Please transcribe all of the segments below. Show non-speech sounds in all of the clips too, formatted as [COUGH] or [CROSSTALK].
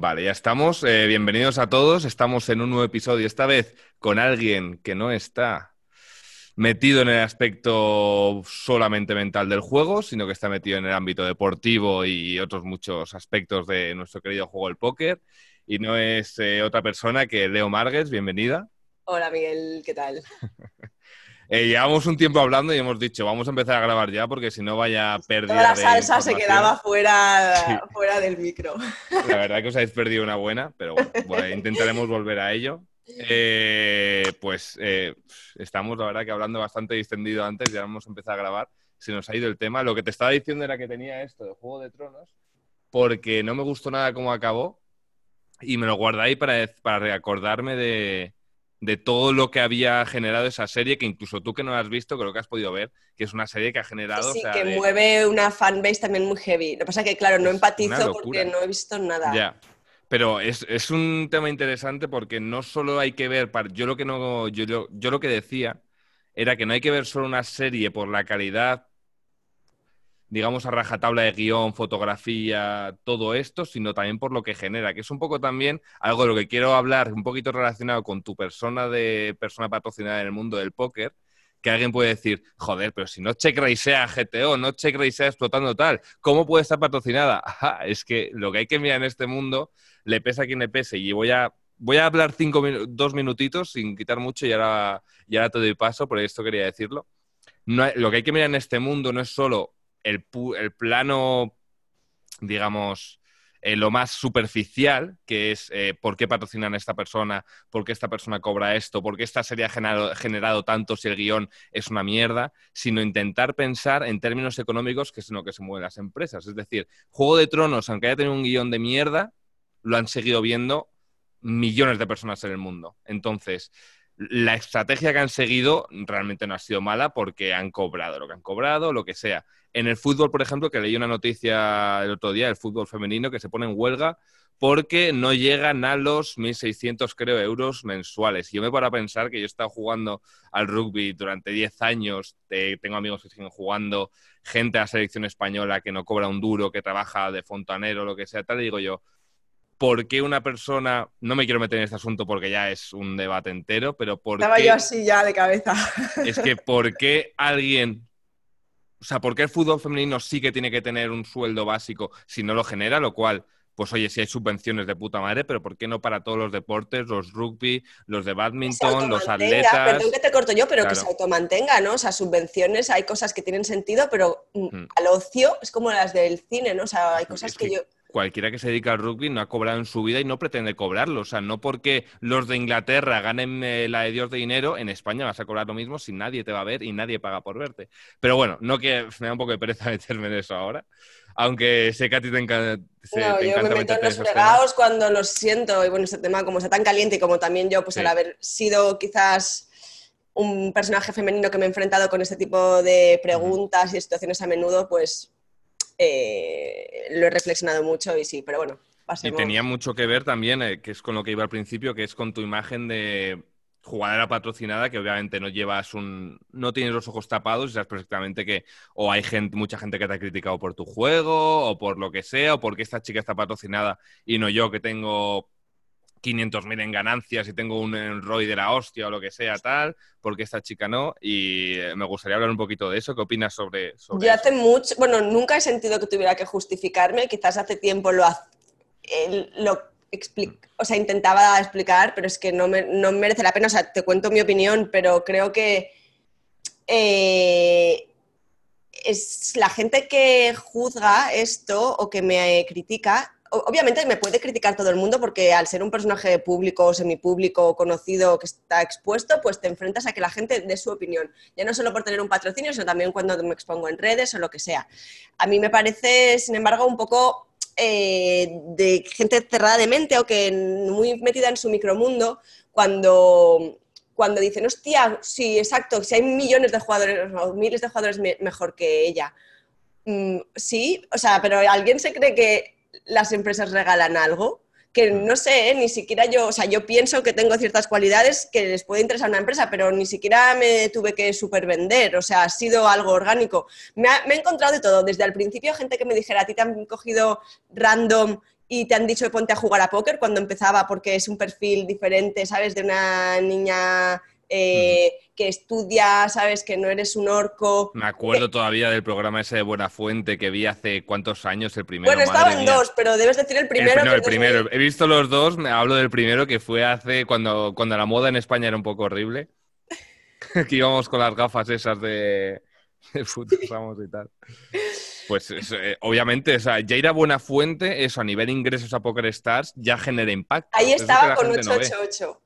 Vale, ya estamos. Eh, bienvenidos a todos. Estamos en un nuevo episodio, esta vez con alguien que no está metido en el aspecto solamente mental del juego, sino que está metido en el ámbito deportivo y otros muchos aspectos de nuestro querido juego el póker. Y no es eh, otra persona que Leo Margues. Bienvenida. Hola Miguel, ¿qué tal? [LAUGHS] Eh, llevamos un tiempo hablando y hemos dicho, vamos a empezar a grabar ya porque si no vaya a perder. Toda la salsa se quedaba fuera, fuera del micro. La verdad que os habéis perdido una buena, pero bueno, intentaremos volver a ello. Eh, pues eh, estamos, la verdad, que hablando bastante distendido antes, ya hemos empezado a grabar. Se nos ha ido el tema. Lo que te estaba diciendo era que tenía esto de Juego de Tronos, porque no me gustó nada cómo acabó y me lo guardé ahí para, para recordarme de, de todo lo que había generado esa serie, que incluso tú que no la has visto, creo que has podido ver, que es una serie que ha generado... Sí, que mueve una fanbase también muy heavy. Lo que pasa es que, claro, no empatizo porque no he visto nada. Ya. Pero es, un tema interesante porque no solo hay que ver, yo lo que no, yo, yo lo que decía era que no hay que ver solo una serie por la calidad digamos, a rajatabla de guion, fotografía, todo esto, sino también por lo que genera, que es un poco también algo de lo que quiero hablar, un poquito relacionado con tu persona de persona patrocinada en el mundo del póker, que alguien puede decir, joder, pero si no check sea GTO, no check sea explotando tal, ¿cómo puede estar patrocinada? [LAUGHS] es que lo que hay que mirar en este mundo, le pesa a quien le pese, y voy a voy a hablar cinco dos minutitos sin quitar mucho y ahora, ya te doy paso, por esto quería decirlo. lo que hay que mirar en este mundo no es solo el, plano, digamos, eh, lo más superficial, que es eh, por qué patrocinan a esta persona, por qué esta persona cobra esto, por qué esta serie ha generado, generado, tanto si el guion es una mierda, sino intentar pensar en términos económicos, que es en lo que se mueven las empresas. Es decir, Juego de Tronos, aunque haya tenido un guion de mierda, lo han seguido viendo millones de personas en el mundo. Entonces, la estrategia que han seguido realmente no ha sido mala porque han cobrado lo que han cobrado, lo que sea. En el fútbol, por ejemplo, que leí una noticia el otro día, el fútbol femenino, que se pone en huelga porque no llegan a los 1.600, creo, euros mensuales. Y yo me paro a pensar que yo he estado jugando al rugby durante 10 años, tengo amigos que siguen jugando, gente a la selección española que no cobra un duro, que trabaja de fontanero, lo que sea, tal, y digo yo, ¿por qué una persona, no me quiero meter en este asunto porque ya es un debate entero, pero ¿por Estaba yo así ya de cabeza. [LAUGHS] Es que ¿por qué alguien o sea, ¿por qué el fútbol femenino sí que tiene que tener un sueldo básico si no lo genera? Lo cual, pues oye, sí hay subvenciones de puta madre, pero ¿por qué no para todos los deportes, los rugby, los de badminton, los atletas? Perdón que te corto yo, pero que se automantenga, ¿no? O sea, subvenciones, hay cosas que tienen sentido, pero mm, hmm. al ocio es como las del cine, ¿no? O sea, hay cosas que yo cualquiera que se dedica al rugby no ha cobrado en su vida y no pretende cobrarlo. O sea, no porque los de Inglaterra ganen eh, la de Dios de dinero, en España vas a cobrar lo mismo si nadie te va a ver y nadie paga por verte. Pero bueno, no que [LAUGHS] me da un poco de pereza [LAUGHS] meterme en eso ahora. Aunque sé que a ti te, encanta. No, yo me meto en los fregados cuando los siento. Y bueno, ese tema, como está tan caliente y como también yo, pues al haber sido quizás un personaje femenino que me he enfrentado con este tipo de preguntas y situaciones a menudo, pues eh, lo he reflexionado mucho y sí, pero bueno. Y tenía mucho que ver también, eh, que es con lo que iba al principio, que es con tu imagen de jugadora patrocinada, que obviamente no llevas un. no tienes los ojos tapados y sabes perfectamente que o hay gente, mucha gente que te ha criticado por tu juego, o por lo que sea, o porque esta chica está patrocinada y no yo que tengo 500.000 en ganancias y tengo un ROI de la hostia o lo que sea, tal, porque esta chica no. Y eh, me gustaría hablar un poquito de eso. ¿Qué opinas sobre, sobre Yo hace mucho, bueno, nunca he sentido que tuviera que justificarme, quizás hace tiempo lo, lo o sea, intentaba explicar, pero es que no, me, no merece la pena. O sea, te cuento mi opinión, pero creo que eh, es la gente que juzga esto o que me critica obviamente me puede criticar todo el mundo porque al ser un personaje público o semipúblico conocido que está expuesto, pues te enfrentas a que la gente dé su opinión. Ya no solo por tener un patrocinio, sino también cuando me expongo en redes o lo que sea. A mí me parece, sin embargo, un poco eh, de gente cerrada de mente o que muy metida en su micromundo cuando cuando dicen, hostia, sí, exacto, si hay millones de jugadores o miles de jugadores mejor que ella. Mm, sí, o sea, pero alguien se cree que las empresas regalan algo que no sé, ¿eh? ni siquiera yo, o sea, yo pienso que tengo ciertas cualidades que les puede interesar a una empresa, pero ni siquiera me tuve que supervender, o sea, ha sido algo orgánico. Me, he encontrado de todo, desde el principio gente que me dijera, a ti te han cogido random y te han dicho ponte a jugar a póker cuando empezaba porque es un perfil diferente, ¿sabes? De una niña eh, que estudia, ¿sabes? Que no eres un orco. Me acuerdo todavía del programa ese de Buena Fuente que vi hace cuántos años, el primero. Bueno, estaban dos, pero debes decir el primero. El, el primero. He visto los dos, me hablo del primero que fue hace cuando, cuando la moda en España era un poco horrible. [LAUGHS] que íbamos con las gafas esas de, de y tal. Pues eh, obviamente, o sea, ya ir a buena fuente, eso a nivel ingresos a Poker Stars ya genera impacto. Ahí estaba con 888.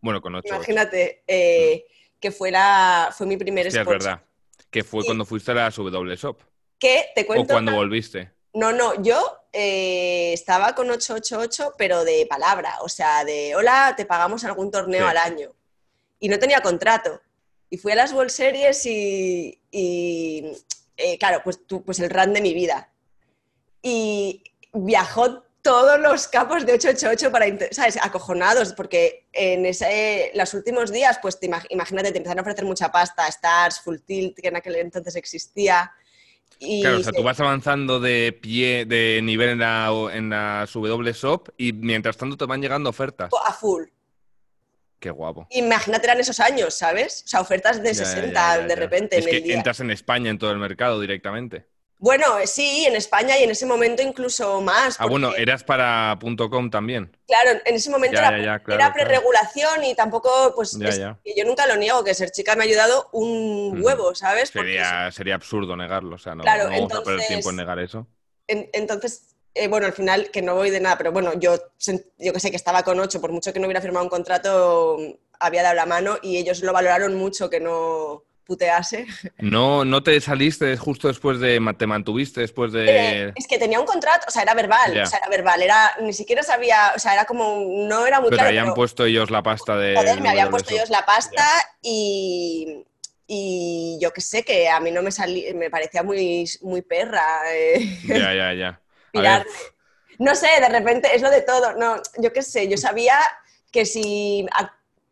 bueno, con 8. Imagínate eh, que fuera, fue mi primer sí, es verdad. Que fue cuando fuiste a la WSOP. Que te cuento. O cuando volviste. No, no, yo eh, estaba con 888, pero de palabra. O sea, de hola, te pagamos algún torneo al año. Y no tenía contrato. Y fui a las World Series y, eh, claro, pues, tú, pues el run de mi vida. Y viajó todos los capos de 888 para, ¿sabes? Acojonados, porque en ese, los últimos días, pues te imagínate, te empezaron a ofrecer mucha pasta, Stars, Full Tilt, que en aquel entonces existía. Y claro, o sea, tú vas avanzando de pie, de nivel en la, en la WSOP y mientras tanto te van llegando ofertas. A full. Qué guapo. Imagínate eran esos años, ¿sabes? O sea, ofertas de 60 de repente. Es que entras en España en todo el mercado directamente. Bueno, sí, en España y en ese momento incluso más. Ah, bueno, eras para .com también. Claro, en ese momento era, preregulación y tampoco, pues, yo nunca lo niego, que ser chica me ha ayudado un huevo, ¿sabes? Sería, sería absurdo negarlo, o sea, no, claro, vamos a perder tiempo en negar eso. entonces, eh, bueno, al final, que no voy de nada, pero bueno, yo, yo que sé que estaba con ocho, por mucho que no hubiera firmado un contrato, había dado la mano y ellos lo valoraron mucho que no putease. No, no te saliste justo después de, te mantuviste después de... Eh, es que tenía un contrato, o sea, era verbal, o sea, era verbal, era, ni siquiera sabía, o sea, era como, no era muy pero claro. Te habían puesto ellos la pasta de... Joder, me habían puesto ellos la pasta y, y yo que sé, que a mí no me salía, me parecía muy, muy perra. Eh. Ya, ya, ya. [LAUGHS] No sé, de repente es lo de todo. No, yo qué sé, yo sabía que si.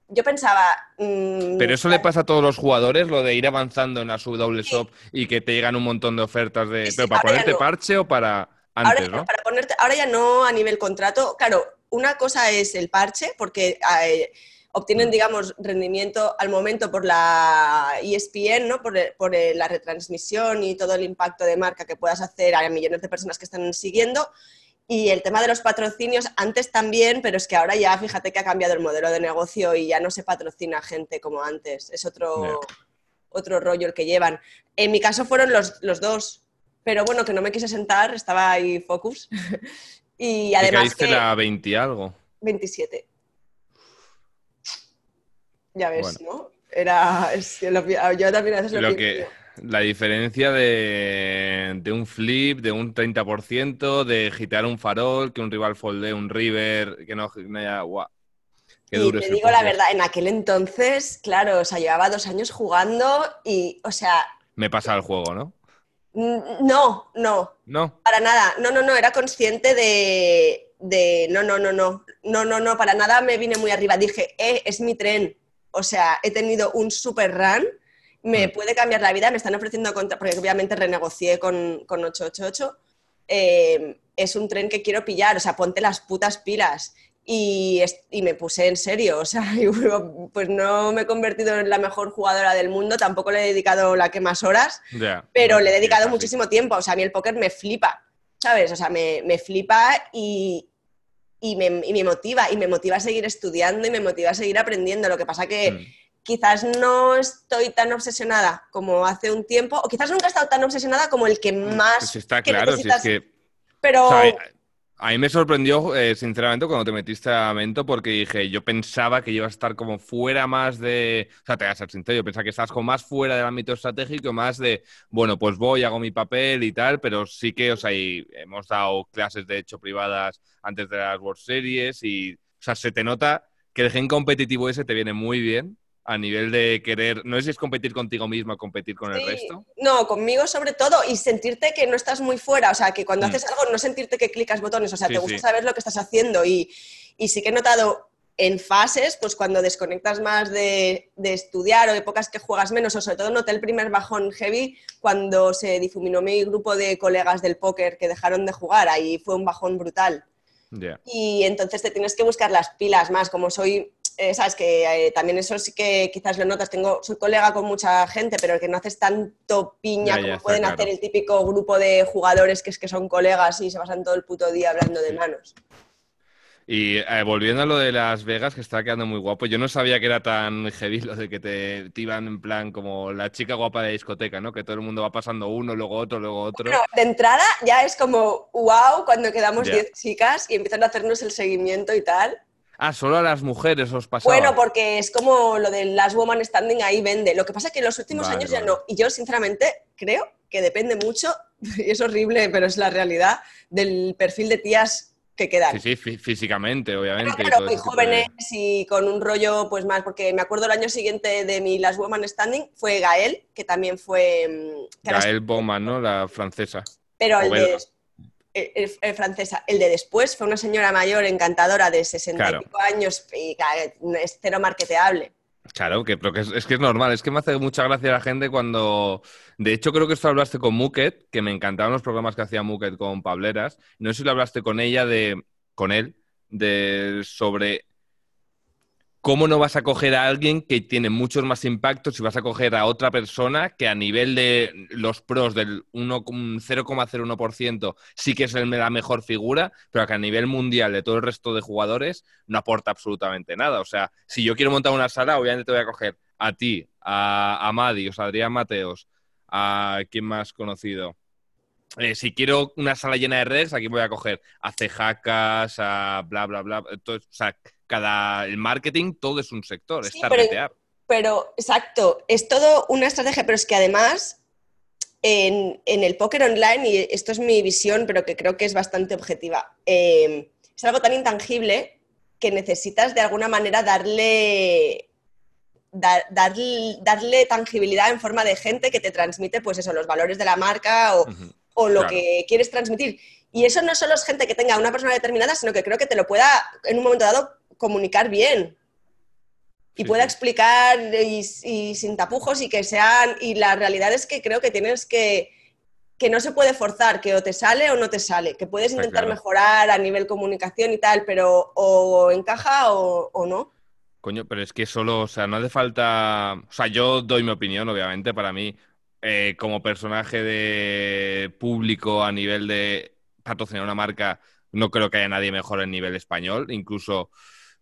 Yo pensaba. Mm, Pero eso le pasa a todos los jugadores, lo de ir avanzando en la WSOP y que te llegan un montón de ofertas de. ¿Pero para ponerte parche o para antes, ahora, ¿no? Para ponerte, ahora ya no a nivel contrato. Claro, una cosa es el parche, porque. Eh, obtienen, digamos, rendimiento al momento por la ESPN, ¿no? por, por, la retransmisión y todo el impacto de marca que puedas hacer a millones de personas que están siguiendo. Y el tema de los patrocinios, antes también, pero es que ahora ya fíjate que ha cambiado el modelo de negocio y ya no se patrocina gente como antes. Es otro, otro rollo el que llevan. En mi caso fueron los, los dos, pero bueno, que no me quise sentar, estaba ahí focus. [LAUGHS] y además. ¿Qué que, la 20 algo? 27. Ya ves, ¿no? Era. yo también lo, lo que, La diferencia de, de, un flip, de un 30%, de gitear un farol, que un rival folde un river, que no. no guau. Qué duro y te digo la verdad, en aquel entonces, claro, o sea, llevaba dos años jugando y, o sea. Me pasa el juego, ¿no? No, no. No. Para nada. No, no, no. Era consciente de. de no, no, no, no. No, no, no. Para nada me vine muy arriba. Dije, eh, es mi tren o sea, he tenido un super run, me puede cambiar la vida, me están ofreciendo, contra, porque obviamente renegocié con, con 888, eh, es un tren que quiero pillar, o sea, ponte las putas pilas. Y, me puse en serio, o sea, [LAUGHS] pues no me he convertido en la mejor jugadora del mundo, tampoco le he dedicado la que más horas, pero le he dedicado muchísimo tiempo, o sea, a mí el póker me flipa, ¿sabes? O sea, me, me flipa y, y me, motiva, y me motiva a seguir estudiando y me motiva a seguir aprendiendo. Lo que pasa que mm. Quizás no estoy tan obsesionada como hace un tiempo, o quizás nunca he estado tan obsesionada como el que mm, más... Pues está claro, si es que... Pero... A mí me sorprendió, eh, sinceramente, cuando te metiste a Mento, porque dije, yo pensaba que ibas a estar como fuera más de. O sea, te voy a ser sincero, yo pensaba que estabas como más fuera del ámbito estratégico, más de, bueno, pues voy, hago mi papel y tal, pero sí que, o sea, hemos dado clases de hecho privadas antes de las World Series y, o sea, se te nota que el gen competitivo ese te viene muy bien a nivel de querer, no sé si es competir contigo mismo, competir con el resto. No, conmigo sobre todo y sentirte que no estás muy fuera, o sea, que cuando mm. haces algo no sentirte que clicas botones, o sea, te gusta saber lo que estás haciendo y, y, sí que he notado en fases, pues cuando desconectas más de, de, estudiar o épocas que juegas menos, o sobre todo noté el primer bajón heavy cuando se difuminó mi grupo de colegas del póker que dejaron de jugar, ahí fue un bajón brutal. Y entonces te tienes que buscar las pilas más, como soy eh, sabes que eh, también eso sí que quizás lo notas, tengo, soy colega con mucha gente, pero que no haces tanto piña como pueden hacer el típico grupo de jugadores que es que son colegas y se pasan todo el puto día hablando de manos. Y eh, volviendo a lo de Las Vegas, que está quedando muy guapo, yo no sabía que era tan heavy lo de que te, iban en plan como la chica guapa de discoteca, ¿no? Que todo el mundo va pasando uno, luego otro, luego otro. Bueno, de entrada ya es como wow cuando quedamos 10 chicas y empiezan a hacernos el seguimiento y tal. Ah, solo a las mujeres os pasaba. Bueno, porque es como lo de las woman standing ahí vende. Lo que pasa es que en los últimos años ya no. Y yo, sinceramente, creo que depende mucho, y [LAUGHS] es horrible, pero es la realidad, del perfil de tías que quedan. Sí, sí, físicamente, obviamente. Pero, muy jóvenes y con un rollo, pues más, porque me acuerdo el año siguiente de mi Last Woman Standing, fue Gael, que también fue... Mm, Gael Bowman, ¿no? La francesa. Pero el de, francesa. El de después fue una señora mayor encantadora de 65 años y es cero marketeable. Claro, que, pero es, que es normal, es que me hace mucha gracia la gente cuando... De hecho, creo que esto hablaste con Muket, que me encantaban los programas que hacía Muket con Pableras. No sé si lo hablaste con ella, de con él, de sobre ¿cómo no vas a coger a alguien que tiene muchos más impactos si vas a coger a otra persona que a nivel de los pros del 0,01% sí que es la mejor figura, pero que a nivel mundial de todo el resto de jugadores no aporta absolutamente nada? O sea, si yo quiero montar una sala, obviamente te voy a coger a ti, a, a o sea, Adrián Mateos, a quién más conocido. Eh, si quiero una sala llena de redes, aquí voy a coger a cejacas, a bla, bla, bla. o sea, cada el marketing, todo es un sector, es targetear. Pero, exacto, es todo una estrategia, pero es que además en, el póker online, y esto es mi visión, pero que creo que es bastante objetiva, em, es algo tan intangible que necesitas de alguna manera darle, darle tangibilidad en forma de gente que te transmite, pues eso, los valores de la marca o, lo que quieres transmitir. Y eso no solo es gente que tenga una persona determinada, sino que creo que te lo pueda en un momento dado comunicar bien y pueda explicar y, sin tapujos y que sean... Y la realidad es que creo que tienes que... que no se puede forzar, que o te sale o no te sale, que puedes intentar mejorar a nivel comunicación y tal, pero o encaja o, no. Coño, pero es que solo, o sea, no hace falta... O sea, yo doy mi opinión, obviamente, para mí, eh, como personaje de público a nivel de patrocinar una marca, no creo que haya nadie mejor en nivel español, incluso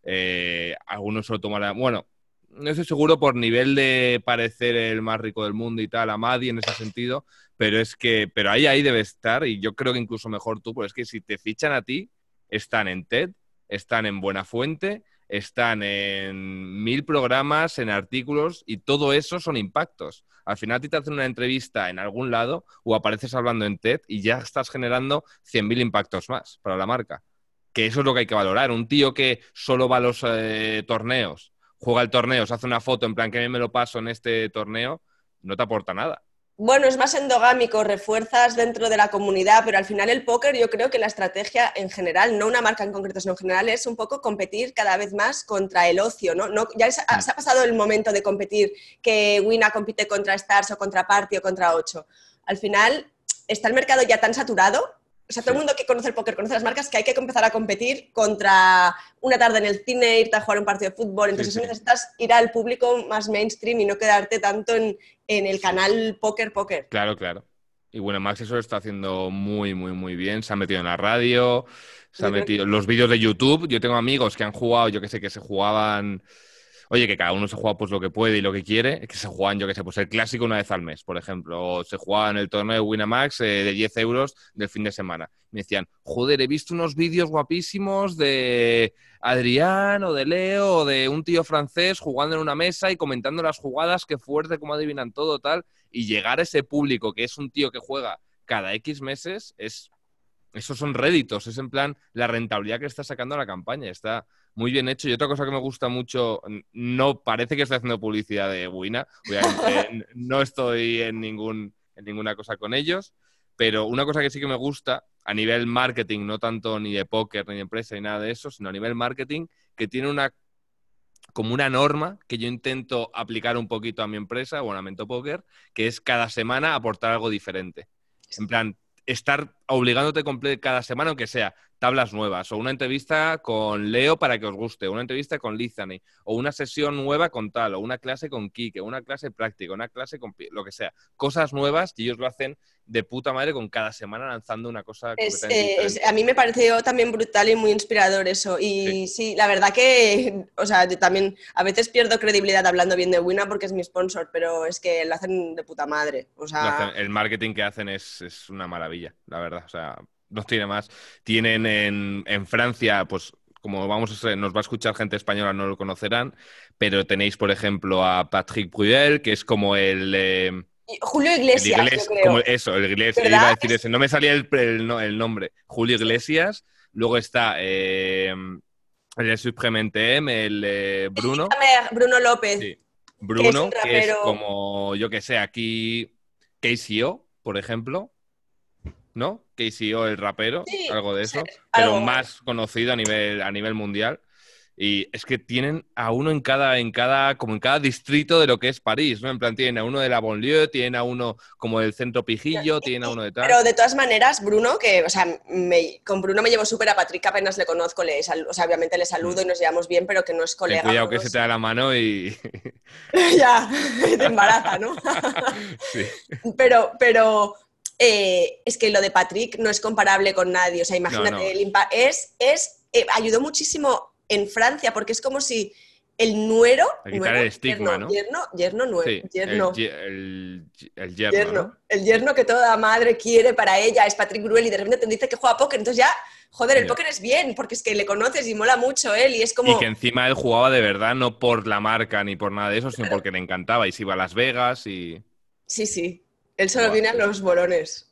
eh, algunos se lo tomarán. Bueno, no estoy seguro por nivel de parecer el más rico del mundo y tal, a Madi en ese sentido, pero es que, pero ahí, ahí debe estar, y yo creo que incluso mejor tú, porque es que si te fichan a ti, están en TED, están en Buena Fuente, están en mil programas, en artículos, y todo eso son impactos. Al final a te hacen una entrevista en algún lado o apareces hablando en TED y ya estás generando 100.000 impactos más para la marca que eso es lo que hay que valorar. Un tío que solo va a los eh, torneos, juega el torneo, se hace una foto en plan que me lo paso en este torneo, no te aporta nada. Bueno, es más endogámico, refuerzas dentro de la comunidad, pero al final el póker yo creo que la estrategia en general, no una marca en concreto, sino en general, es un poco competir cada vez más contra el ocio, ¿no? ya se ha pasado el momento de competir que Wina compite contra Stars o contra Party o contra 8. Al final está el mercado ya tan saturado o sea, todo el mundo que conoce el póker, conoce las marcas, que hay que empezar a competir contra una tarde en el cine, irte a jugar un partido de fútbol. Entonces necesitas ir al público más mainstream y no quedarte tanto en, el canal póker, póker. Claro, claro. Y bueno, Max eso lo está haciendo muy, muy, muy bien. Se ha metido en la radio, se ha metido en los vídeos de YouTube. Yo tengo amigos que han jugado, yo que sé, que se jugaban Oye, que cada uno se juega pues lo que puede y lo que quiere, que se juegan, yo que sé, pues el clásico una vez al mes, por ejemplo, o se juegan el torneo de Winamax eh, de 10 euros del fin de semana. Me decían, joder, he visto unos vídeos guapísimos de Adrián o de Leo o de un tío francés jugando en una mesa y comentando las jugadas, qué fuerte, cómo adivinan todo, tal, y llegar a ese público que es un tío que juega cada X meses es esos son réditos, es en plan la rentabilidad que está sacando la campaña. Está muy bien hecho. Y otra cosa que me gusta mucho, no parece que estoy haciendo publicidad de Wina, obviamente [LAUGHS] no estoy en, ningún, en ninguna cosa con ellos, pero una cosa que sí que me gusta a nivel marketing, no tanto ni de póker ni de empresa ni nada de eso, sino a nivel marketing, que tiene una como una norma que yo intento aplicar un poquito a mi empresa o a Mento Poker, que es cada semana aportar algo diferente. En plan, estar obligándote cada semana, aunque sea tablas nuevas, o una entrevista con Leo para que os guste, una entrevista con Lizani, o una sesión nueva con tal, o una clase con Kike, una clase práctica, una clase con lo que sea. Cosas nuevas y ellos lo hacen de puta madre con cada semana lanzando una cosa Es, eh, es- a mí me pareció también brutal y muy inspirador eso. Y sí. la verdad que, [LAUGHS] o sea, yo también a veces pierdo credibilidad hablando bien de Wina porque es mi sponsor, pero es que lo hacen de puta madre. O sea, hacen- el marketing que hacen es, es una maravilla, la verdad. O sea, no tiene más. Tienen en, en Francia, pues como vamos a ser- nos va a escuchar gente española, no lo conocerán, pero tenéis, por ejemplo, a Patrick Bruyel, que es como el... eh, Julio el Iglesias, Iglesias, yo creo. como eso, el Iglesias, iba a decir ese, no me salía el, el no- el nombre. Julio Iglesias, luego está eh, el Supremente M, el eh, Bruno. Bruno López. Sí. Bruno, un que es, rapero. como, yo que sé, aquí KCO, por ejemplo, ¿no? KCO, el rapero, Sí, algo de sí, eso, pero algo. más conocido a nivel, a nivel mundial. Y es que tienen a uno en cada, en cada, como en cada distrito de lo que es París, ¿no? En plan, tienen a uno de la banlieue, tienen a uno como del centro pijillo, tienen a uno de tal. Pero de todas maneras, Bruno, que, o sea, me- con Bruno me llevo súper a Patrick, apenas le conozco, le sal- o sea, obviamente le saludo y nos llevamos bien, pero que no es. Ten colega. cuidado que no se te da la mano y... [LAUGHS] ya, [LAUGHS] te embaraza, ¿no? [LAUGHS] sí. pero, pero eh, es que lo de Patrick no es comparable con nadie. O sea, imagínate, no. el es, es, eh, ayudó muchísimo en Francia, porque es como si el nuero. A quitar nuero, el estigma, yerno, ¿no? Yerno, yerno, nuero, Sí, yerno. El, el, el yerno, yerno. ¿no? El yerno que toda madre quiere para ella es Patrick Bruel y de repente te dice que juega póker. Entonces ya, joder, el póker es bien, porque es que le conoces y mola mucho él y es como... Y que encima él jugaba de verdad, no por la marca ni por nada de eso, sino porque le encantaba y se iba a Las Vegas y... Sí, sí. Él solo viene a sí. los bolones.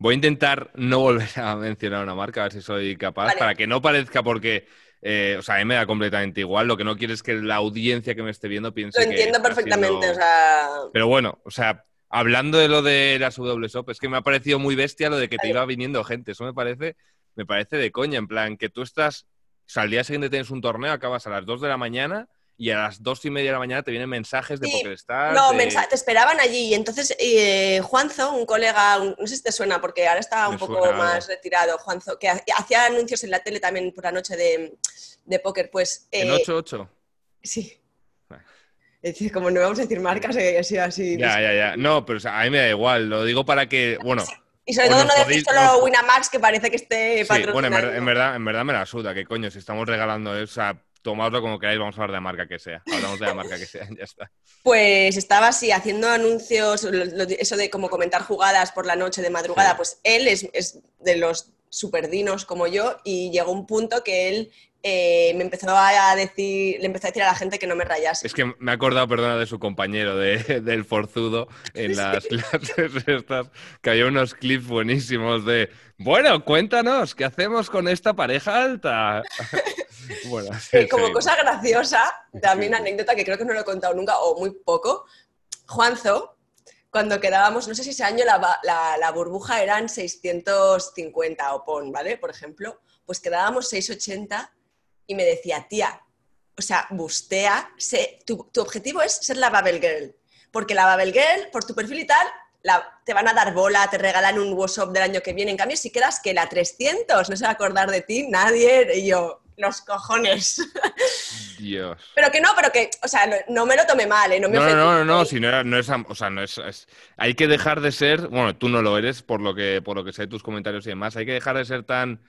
Voy a intentar no volver a mencionar una marca, a ver si soy capaz, Vale. para que no parezca porque... eh, o sea, a mí me da completamente igual. Lo que no quiero es que la audiencia que me esté viendo piense Lo entiendo perfectamente, siendo- o sea... Pero bueno, o sea, hablando de lo de las WSOP, es que me ha parecido muy bestia lo de que te iba viniendo gente. Eso me parece, me parece de coña, en plan, que tú estás, o sea, al día siguiente tienes un torneo, acabas a las 2 de la mañana y a las 2 y media de la mañana te vienen mensajes de Sí, PokerStars. No, de- te esperaban allí. Y entonces, eh, Juanzo, un colega, un- no sé si te suena, porque ahora está un Me poco suena más retirado, Juanzo, que ha- hacía anuncios en la tele también por la noche de, de póker, pues... ¿En eh, 8-8? Sí. Vale. Es decir, como no vamos a decir marcas, eh, así, así. Ya, ya, ya. No, pero o sea, a mí me da igual. Lo digo para que, bueno, Y sobre todo no podéis- solo nos- Winamax, que parece que esté sí, bueno, en verdad, en verdad, en verdad me la suda, que coño, si estamos regalando eso, o sea, tomadlo como queráis, vamos a hablar de la marca que sea. Hablamos de la marca que sea, ya está. Pues estaba así haciendo anuncios, eso de como comentar jugadas por la noche de madrugada, Sí. pues él es, es de los superdinos como yo y llegó un punto que él eh, me empezó a decir, le empezó a decir a la gente que no me rayase. Es que me he acordado, perdona, de su compañero, de- del forzudo, en las clases estas, que había unos clips buenísimos de, bueno, cuéntanos, ¿qué hacemos con esta pareja alta? [LAUGHS] [LAUGHS] bueno, sí, como seguimos. cosa graciosa, también anécdota que creo que no lo he contado nunca o muy poco, Juanzo, cuando quedábamos, no sé si ese año la, ba- la- la burbuja eran 650 o pon, ¿vale? Por ejemplo, pues quedábamos 680 y me decía, tía, o sea, bustea, sé- tu, tu objetivo es ser la Babel Girl, porque la Babel Girl, por tu perfil y tal, la- te van a dar bola, te regalan un WhatsApp del año que viene. En cambio, si quedas que la 300 no se va a acordar de ti nadie, y yo, los cojones. Dios. pero que no, pero que, o sea, no, no me lo tomé mal, ¿eh? No, me No, no, no, no, no, si no, era- no es, o sea, no es, es- hay que dejar de ser, bueno, tú no lo eres por lo que, por lo que sé de tus comentarios y demás, hay que dejar de ser tan,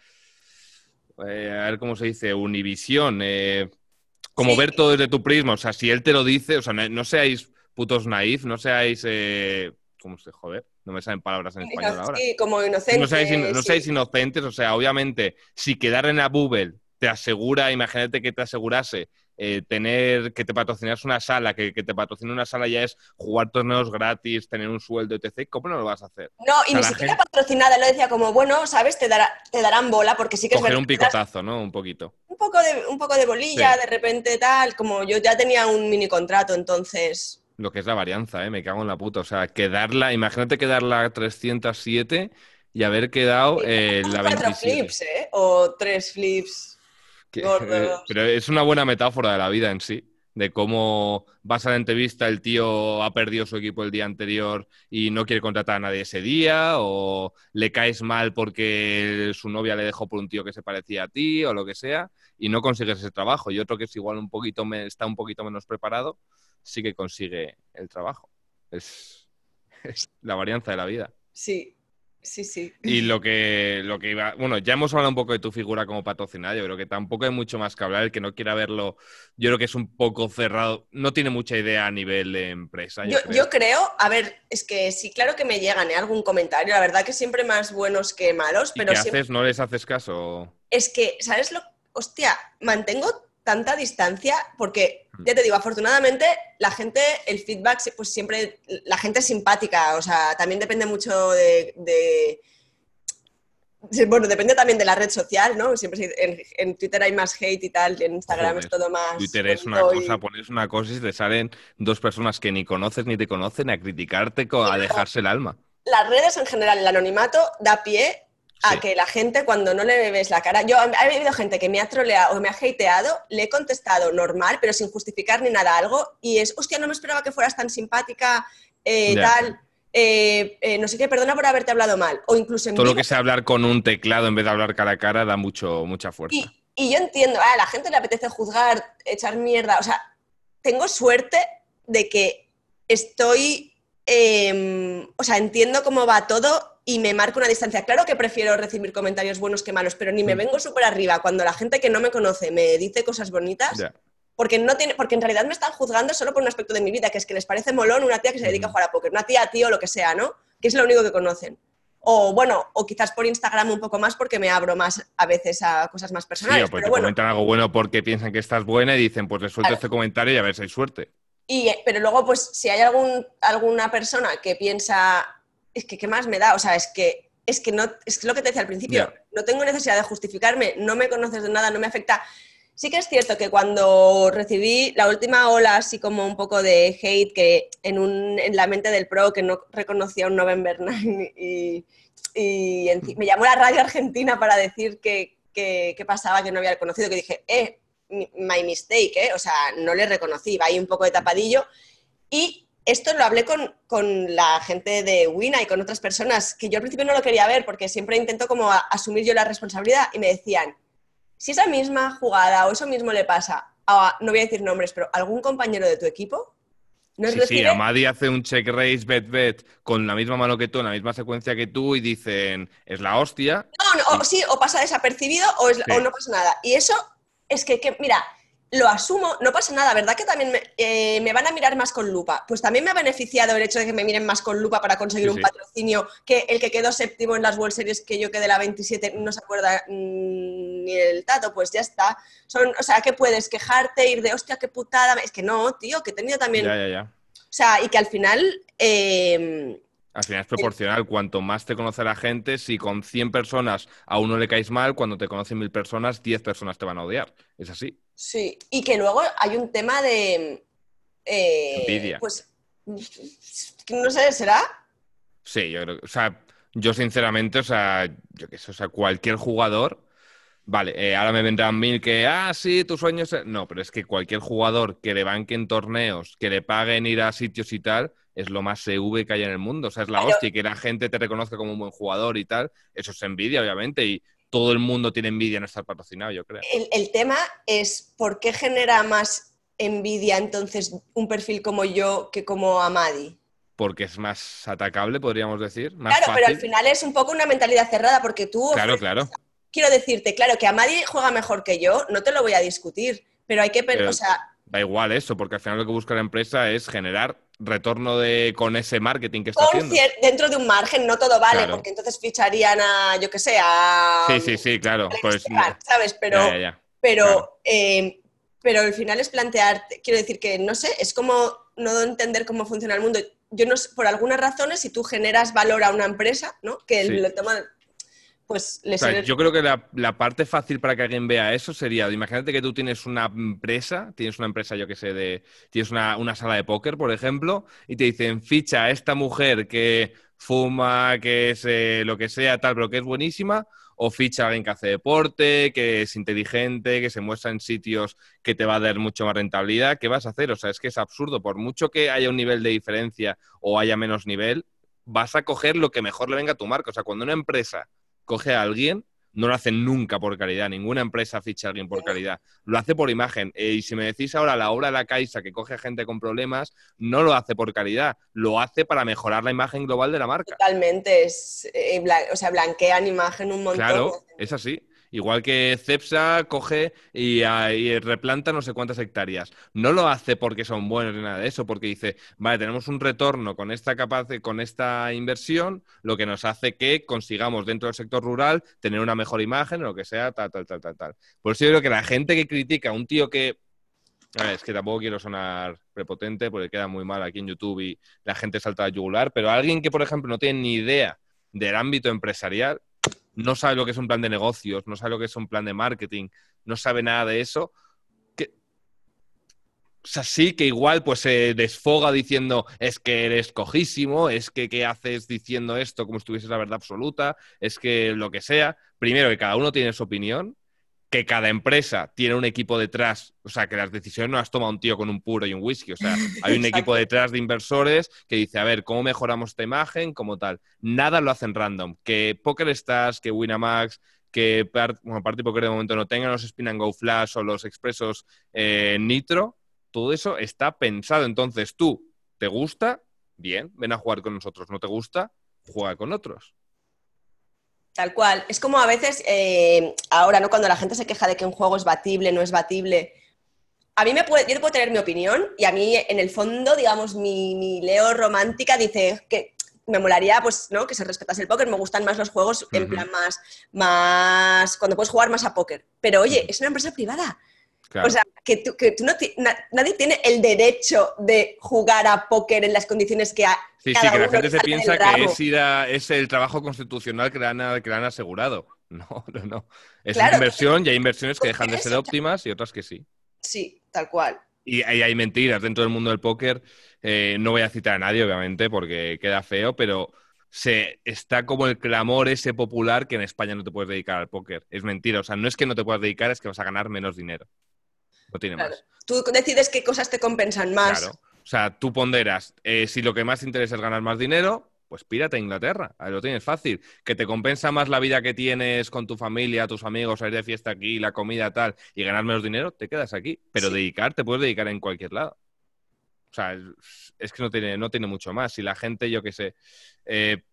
eh, a ver cómo se dice, univisión, eh, como Sí. ver todo desde tu prisma, o sea, si él te lo dice, o sea, no, no seáis putos naif, no seáis, eh, ¿cómo se joder? No me salen palabras en español ahora. Sí, como inocente. No seáis, in- no seáis inocentes, o sea, obviamente, si quedar en la Bubble te asegura, imagínate que te asegurase eh, tener, que te patrocinas una sala, que, que te patrocine una sala ya es jugar torneos gratis, tener un sueldo, etc. ¿Cómo no lo vas a hacer? No, y sea, ni siquiera gente- patrocinada, lo decía como, bueno, ¿sabes? Te, dará, te darán bola, porque sí que es verdad un picotazo, ¿no? Un poquito. un poco de, un poco de bolilla, Sí. de repente tal, como yo ya tenía un mini contrato, entonces... Lo que es la varianza, ¿eh? Me cago en la puta. O sea, quedarla, imagínate quedarla 307 y haber quedado eh, la cuatro 27. flips, ¿eh? O tres flips. Que- [LAUGHS] eh, pero es una buena metáfora de la vida en sí. de cómo vas a la entrevista, el tío ha perdido su equipo el día anterior y no quiere contratar a nadie ese día, o le caes mal porque su novia le dejó por un tío que se parecía a ti, o lo que sea, y no consigues ese trabajo. Y otro que es igual un poquito, está un poquito menos preparado, sí que consigue el trabajo. Es, [LAUGHS] es la varianza de la vida. Sí, Sí, sí. Y lo [LAUGHS] que, lo que iba. Bueno, ya hemos hablado un poco de tu figura como patrocinada. Yo creo que tampoco hay mucho más que hablar. El que no quiera verlo, yo creo que es un poco cerrado. No tiene mucha idea a nivel de empresa. Yo, creo. a ver, es que sí, claro que me llegan ¿eh? algún comentario. La verdad que siempre más buenos que malos. Pero ¿Y ¿Qué haces? ¿No les haces caso? Es que, ¿sabes lo? Hostia, mantengo tanta distancia porque, mm. ya te digo, afortunadamente la gente, el feedback, pues siempre, la gente es simpática, o sea, también depende mucho de, bueno, depende también de la red social, ¿no? Siempre en, Twitter hay más hate y tal, en Instagram es todo más. Twitter es una cosa, pones una cosa y te salen dos personas que ni conoces ni te conocen a criticarte, a dejarse el alma. Las redes en general, el anonimato da pie a que la gente cuando no le ves la cara, yo ha habido gente que me ha troleado o me ha hateado, le he contestado normal, pero sin justificar ni nada algo, y es, hostia, no me esperaba que fueras tan simpática, eh, tal, eh, eh, no sé qué, perdona por haberte hablado mal, o incluso Todo lo que sea hablar con un teclado en vez de hablar cara a cara da mucho, mucha fuerza. Y, y yo entiendo, a la gente le apetece juzgar, echar mierda, o sea, tengo suerte de que estoy, em, o sea, entiendo cómo va todo y me marco una distancia. Claro que prefiero recibir comentarios buenos que malos, pero ni me mm. vengo súper arriba cuando la gente que no me conoce me dice cosas bonitas. Porque, no tiene, porque en realidad me están juzgando solo por un aspecto de mi vida, que es que les parece molón una tía que se dedica a mm. jugar a póker, una tía, tío, lo que sea, ¿no? Que es lo único que conocen. O bueno, o quizás por Instagram un poco más porque me abro más a veces a cosas más personales. Sí, pues te comentan algo bueno porque piensan que estás buena y dicen, pues le suelto este comentario y a ver si hay suerte. Y, pero luego, pues si hay algún, alguna persona que piensa, es que qué más me da, o sea, es que es que no, es lo que te decía al principio, no tengo necesidad de justificarme, no me conoces de nada, no me afecta. Sí que es cierto que cuando recibí la última ola así como un poco de hate que en, un, en la mente del pro que no reconocía un November Nine [LAUGHS] y, y me llamó la radio argentina para decir que, que, pasaba, que no había reconocido, que dije, eh, my mistake, eh, o sea, no le reconocí, va ahí un poco de tapadillo y esto lo hablé con, la gente de Wina y con otras personas, que yo al principio no lo quería ver porque siempre intento como asumir yo la responsabilidad y me decían, si esa misma jugada o eso mismo le pasa a, no voy a decir nombres, pero algún compañero de tu equipo, ¿no sí, sí, Amadi hace un check race bet bet con la misma mano que tú, en la misma secuencia que tú y dicen, es la hostia. No, no o sí, o pasa desapercibido o, o no pasa nada. Y eso es que, que mira, lo asumo, no pasa nada, ¿verdad? Que también eh, me, van a mirar más con lupa. Pues también me ha beneficiado el hecho de que me miren más con lupa para conseguir un patrocinio que el que quedó séptimo en las World Series, que yo quedé la 27, no se acuerda mm, ni el tato, pues ya está. Son, o sea, que puedes quejarte, ir de hostia, qué putada. Es que no, tío, que he tenido también. Ya, ya, ya. O sea, y que al final. Eh, al final es proporcional. Cuanto más te conoce la gente, si con 100 personas a uno le caes mal, cuando te conocen mil personas, 10 personas te van a odiar. Es así. Sí, y que luego hay un tema de... Eh, Envidia. Pues, no sé, ¿será? Sí, yo creo que, o sea, yo sinceramente, o sea, yo qué sé, o sea, cualquier jugador, vale, eh, ahora me vendrán mil que, ah, sí, tus sueños, no, pero es que cualquier jugador que le banquen torneos, que le paguen ir a sitios y tal, es lo más CV que hay en el mundo, o sea, es la hostia, y que la gente te reconozca como un buen jugador y tal, eso es envidia, obviamente, y todo el mundo tiene envidia en estar patrocinado, yo creo. El, tema es por qué genera más envidia entonces un perfil como yo que como Amadi. Porque es más atacable, podríamos decir. Más claro, pero al final es un poco una mentalidad cerrada porque tú... Claro, claro. Quiero decirte, claro, que Amadi juega mejor que yo, no te lo voy a discutir, pero hay que... o sea, da igual eso, porque al final lo que busca la empresa es generar retorno de, con ese marketing que está haciendo. Dentro de un margen no todo vale, porque entonces ficharían a, yo que sé, a... Sí, sí, sí, claro. Pues, ¿Sabes? Pero, pero, eh, pero al final es plantear, quiero decir que, no sé, es como no entender cómo funciona el mundo. Yo no sé, por algunas razones, si tú generas valor a una empresa, ¿no? Que el, tema pues Yo creo que la, parte fácil para que alguien vea eso sería, imagínate que tú tienes una empresa, tienes una empresa, yo que sé, de, tienes una, sala de póker, por ejemplo, y te dicen, ficha a esta mujer que fuma, que es eh, lo que sea, tal, pero que es buenísima, o ficha a alguien que hace deporte, que es inteligente, que se muestra en sitios que te va a dar mucho más rentabilidad. ¿Qué vas a hacer? O sea, es que es absurdo. Por mucho que haya un nivel de diferencia o haya menos nivel, vas a coger lo que mejor le venga a tu marca. O sea, cuando una empresa coge a alguien, no lo hacen nunca por calidad. Ninguna empresa ficha a alguien por calidad. Lo hace por imagen. Eh, y si me decís ahora la obra de la Caixa que coge a gente con problemas, no lo hace por calidad. Lo hace para mejorar la imagen global de la marca. Totalmente. Es, eh, o sea, blanquean imagen un montón. Claro, es así. Igual que Cepsa coge y, replanta no sé cuántas hectáreas. No lo hace porque son buenos ni nada de eso, porque dice, vale, tenemos un retorno con esta con esta inversión, lo que nos hace que consigamos dentro del sector rural tener una mejor imagen o lo que sea, tal, tal, tal, tal, tal. Por eso yo creo que la gente que critica a un tío que es que tampoco quiero sonar prepotente porque queda muy mal aquí en YouTube y la gente salta a yugular, pero alguien que, por ejemplo, no tiene ni idea del ámbito empresarial, no sabe lo que es un plan de negocios, no sabe lo que es un plan de marketing, no sabe nada de eso, que, o sea, sí que igual pues se desfoga diciendo es que eres cojísimo, es que qué haces diciendo esto como si tuviese la verdad absoluta, es que lo que sea. Primero que cada uno tiene su opinión que cada empresa tiene un equipo detrás, o sea, que las decisiones no las toma un tío con un puro y un whisky, o sea, hay un [LAUGHS] equipo detrás de inversores que dice, a ver, ¿cómo mejoramos esta imagen? Como tal. Nada lo hacen random. Que Poker Stars, que Winamax, que bueno, Party Poker de momento no tengan los Spin and Go Flash o los expresos eh, Nitro, todo eso está pensado. Entonces, tú, ¿te gusta? Bien, ven a jugar con nosotros. ¿No te gusta? Juega con otros. Tal cual. Es como a veces, eh, ahora, ¿no? Cuando la gente se queja de que un juego es batible, no es batible. A mí me puede, yo puedo tener mi opinión y a mí, en el fondo, digamos, mi, Leo romántica dice que me molaría, pues, ¿no? Que se respetase el póker. Me gustan más los juegos en plan más, más, cuando puedes jugar más a póker. Pero oye, es una empresa privada. O sea, que tú, no nadie tiene el derecho de jugar a póker en las condiciones que ha. Sí, sí, que la gente se piensa que es, ir es el trabajo constitucional que le han, que han asegurado. [LAUGHS] No, no, no. Es una inversión y hay inversiones que dejan de ser óptimas y otras que sí. Sí, tal cual. Y, hay mentiras dentro del mundo del póker. Eh, no voy a citar a nadie, obviamente, porque queda feo, pero se está como el clamor ese popular que en España no te puedes dedicar al póker. Es mentira. O sea, no es que no te puedas dedicar, es que vas a ganar menos dinero. No tiene más. Tú decides qué cosas te compensan más. Claro. O sea, tú ponderas, eh, si lo que más te interesa es ganar más dinero, pues pírate a Inglaterra. Ahí lo tienes fácil. Que te compensa más la vida que tienes con tu familia, tus amigos, salir de fiesta aquí, la comida tal, y ganar menos dinero, te quedas aquí. Pero dedicar, te puedes dedicar en cualquier lado. O sea, es que no tiene, no tiene mucho más. Si la gente, yo qué sé, eh,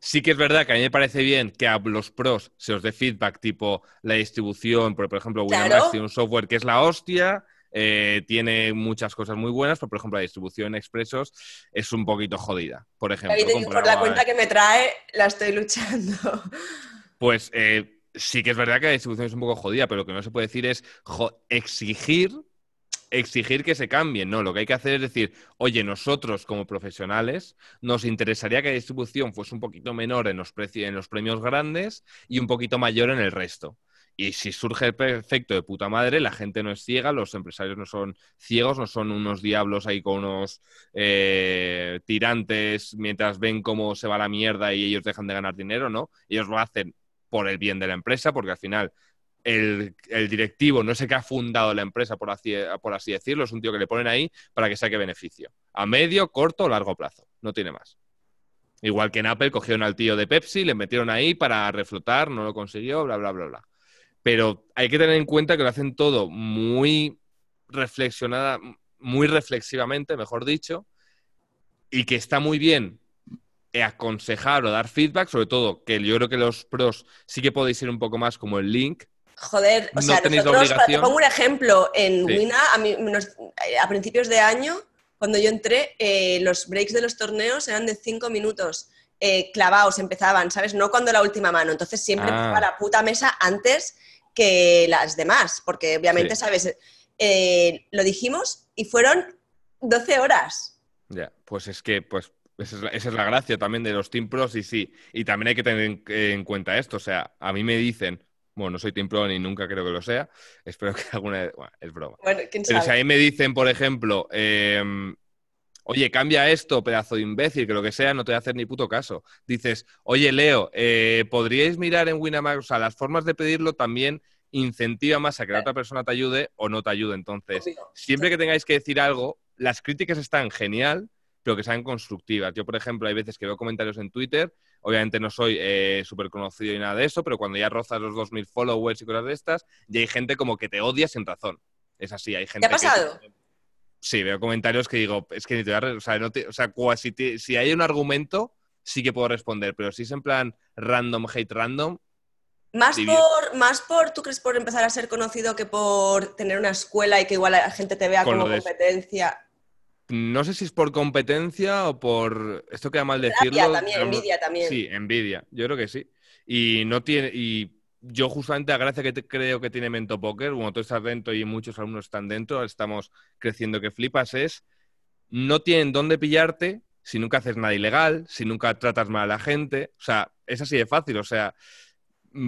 Sí que es verdad que a mí me parece bien que a los pros se os dé feedback tipo la distribución, por, ejemplo, Winamax tiene un software que es la hostia, eh, tiene muchas cosas muy buenas, pero por ejemplo la distribución Expresos es un poquito jodida. Por ejemplo, por la cuenta que me trae la estoy luchando. [LAUGHS] Pues eh, sí que es verdad que la distribución es un poco jodida, pero lo que no se puede decir es exigir exigir que se cambien, no, lo que hay que hacer es decir, oye, nosotros como profesionales nos interesaría que la distribución fuese un poquito menor en los, en los premios grandes y un poquito mayor en el resto. Y si surge el efecto de puta madre, la gente no es ciega, los empresarios no son ciegos, no son unos diablos ahí con unos eh, tirantes mientras ven cómo se va la mierda y ellos dejan de ganar dinero, ¿no? Ellos lo hacen por el bien de la empresa, porque al final el, directivo no sé qué ha fundado la empresa, por así, por así decirlo, es un tío que le ponen ahí para que saque beneficio. A medio, corto o largo plazo. No tiene más. Igual que en Apple cogieron al tío de Pepsi, le metieron ahí para reflotar, no lo consiguió, bla, bla, bla, bla. Pero hay que tener en cuenta que lo hacen todo muy reflexionada, muy reflexivamente, mejor dicho, y que está muy bien aconsejar o dar feedback, sobre todo que yo creo que los pros sí que podéis ir un poco más como el link, Joder, o sea, nosotros, te pongo un ejemplo, en Wina, a, principios de año, cuando yo entré, eh, los breaks de los torneos eran de cinco minutos. Eh, clavados, empezaban, ¿sabes? No cuando la última mano. Entonces siempre ah. la puta mesa antes que las demás, porque obviamente, ¿sabes? Eh, lo dijimos y fueron 12 horas. Ya, pues es que, pues esa es, la, esa es, la, gracia también de los Team Pros y sí, y también hay que tener en, cuenta esto, o sea, a mí me dicen, bueno, no soy Team Pro ni nunca creo que lo sea. Espero que [LAUGHS] alguna vez. Bueno, es broma. Bueno, ¿quién sabe? Pero si a mí me dicen, por ejemplo, em, oye, cambia esto, pedazo de imbécil, que lo que sea, no te voy a hacer ni puto caso. Dices, oye, Leo, eh, ¿podríais mirar en Winamax? O sea, las formas de pedirlo también incentiva más a que la otra persona te ayude o no te ayude. Entonces, siempre que tengáis que decir algo, las críticas están genial, pero que sean constructivas. Yo, por ejemplo, hay veces que veo comentarios en Twitter, obviamente no soy eh, súper conocido y nada de eso, pero cuando ya rozas los 2.000 followers y cosas de estas, ya hay gente como que te odia sin razón. Es así, hay gente ¿Te ha pasado? Sí, veo comentarios que digo, es que ni te voy a... O sea, no o sea si, hay un argumento, sí que puedo responder, pero si es en plan random, hate random, más por, más por, ¿tú crees por empezar a ser conocido que por tener una escuela y que igual la gente te vea como competencia? No sé si es por competencia o por. Esto queda mal decirlo. también, envidia también. Sí, envidia. Yo creo que sí. Y no tiene. Y yo, justamente, a gracia que creo que tiene Mento Poker, como tú estás dentro y muchos alumnos están dentro, estamos creciendo que flipas, es. No tienen dónde pillarte si nunca haces nada ilegal, si nunca tratas mal a la gente. O sea, es así de fácil. O sea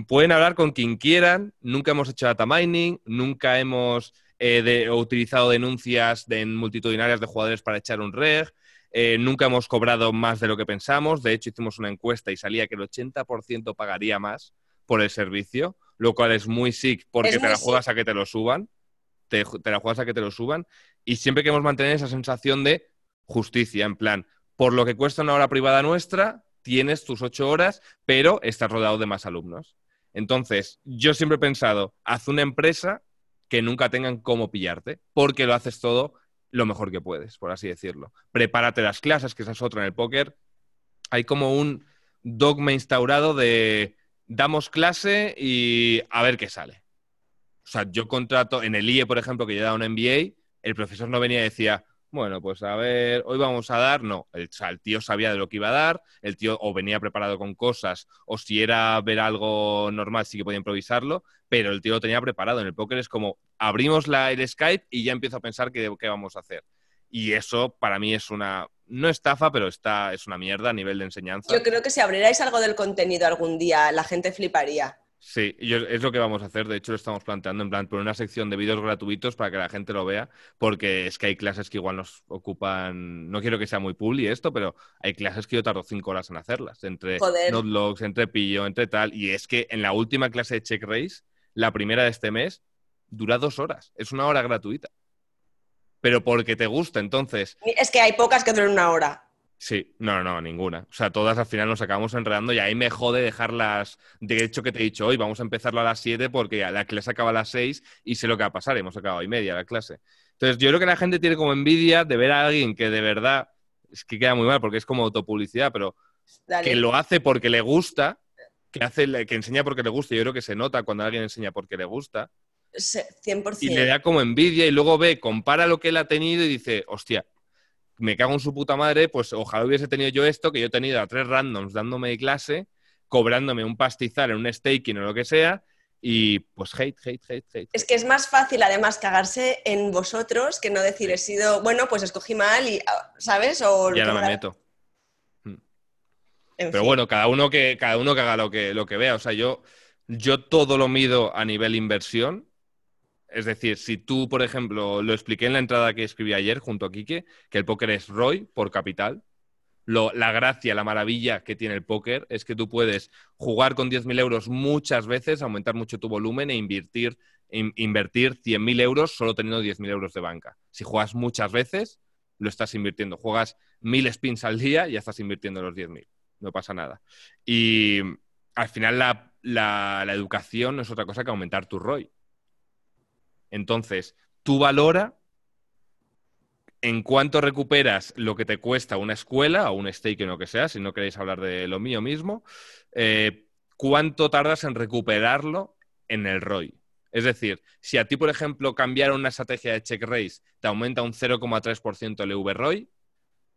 pueden hablar con quien quieran, nunca hemos hecho data mining, nunca hemos eh, utilizado denuncias de, multitudinarias de jugadores para echar un reg, eh, nunca hemos cobrado más de lo que pensamos, de hecho hicimos una encuesta y salía que el 80% pagaría más por el servicio, lo cual es muy sick porque te la juegas a que te lo suban, te, te la juegas a que te lo suban. Y siempre queremos mantener esa sensación de justicia, en plan, por lo que cuesta una hora privada nuestra, tienes tus ocho horas, pero estás rodeado de más alumnos. Entonces, yo siempre he pensado, haz una empresa que nunca tengan cómo pillarte, porque lo haces todo lo mejor que puedes, por así decirlo. Prepárate las clases, que esa es otra en el póker. Hay como un dogma instaurado de damos clase y a ver qué sale. O sea, yo contrato en el IE, por ejemplo, que yo he un MBA, el profesor no venía y decía, bueno, pues a ver, hoy vamos a dar, no, el, tío sabía de lo que iba a dar, el tío o venía preparado con cosas, o si era ver algo normal sí que podía improvisarlo, pero el tío lo tenía preparado. En el póker es como, abrimos la, el Skype y ya empiezo a pensar qué, qué vamos a hacer. Y eso para mí es una, no estafa, pero está, es una mierda a nivel de enseñanza. Yo creo que si abrierais algo del contenido algún día, la gente fliparía. Sí, es lo que vamos a hacer. De hecho, lo estamos planteando en plan por una sección de vídeos gratuitos para que la gente lo vea, porque es que hay clases que igual nos ocupan. No quiero que sea muy publi esto, pero hay clases que yo tardo cinco horas en hacerlas, entre notlogs, entre pillo, entre tal. Y es que en la última clase de Check Race, la primera de este mes, dura dos horas. Es una hora gratuita. Pero porque te gusta, entonces. Es que hay pocas que duran una hora. Sí, no, no, ninguna. O sea, todas al final nos acabamos enredando y ahí me jode dejarlas. De hecho, que te he dicho hoy, vamos a empezarlo a las 7 porque la clase acaba a las 6 y sé lo que va a pasar. Hemos acabado y media la clase. Entonces, yo creo que la gente tiene como envidia de ver a alguien que de verdad. Es que queda muy mal porque es como autopublicidad, pero que lo hace porque le gusta, que, hace, que enseña porque le gusta. Yo creo que se nota cuando alguien enseña porque le gusta. 100%. Y le da como envidia y luego ve, compara lo que él ha tenido y dice, hostia, me cago en su puta madre, pues ojalá hubiese tenido yo esto, que yo he tenido a tres randoms dándome clase, cobrándome un pastizal en un staking o lo que sea, y pues hate, hate, hate, hate. Es que es más fácil además cagarse en vosotros que no decir he sido, bueno, pues escogí mal y, ah, ¿sabes? O ya no me meto. Hmm. Pero bueno, cada uno que, cada uno que haga lo que, lo que vea. O sea, yo, yo todo lo mido a nivel inversión es decir, si tú, por ejemplo, lo expliqué en la entrada que escribí ayer junto a Quique, que el póker es ROI por capital. la gracia, la maravilla que tiene el póker es que tú puedes jugar con 10.000 euros muchas veces, aumentar mucho tu volumen e invertir, invertir 100.000 euros solo teniendo 10.000 euros de banca. Si juegas muchas veces, lo estás invirtiendo. Juegas 1.000 spins al día y ya estás invirtiendo los 10.000. No pasa nada. Y al final la, la educación no es otra cosa que aumentar tu ROI. Entonces, tú valora en cuánto recuperas lo que te cuesta una escuela o un stake o lo que sea, si no queréis hablar de lo mío mismo, eh, cuánto tardas en recuperarlo en el ROI. Es decir, si a ti, por ejemplo, cambiar una estrategia de check raise te aumenta un 0,3% el VROI,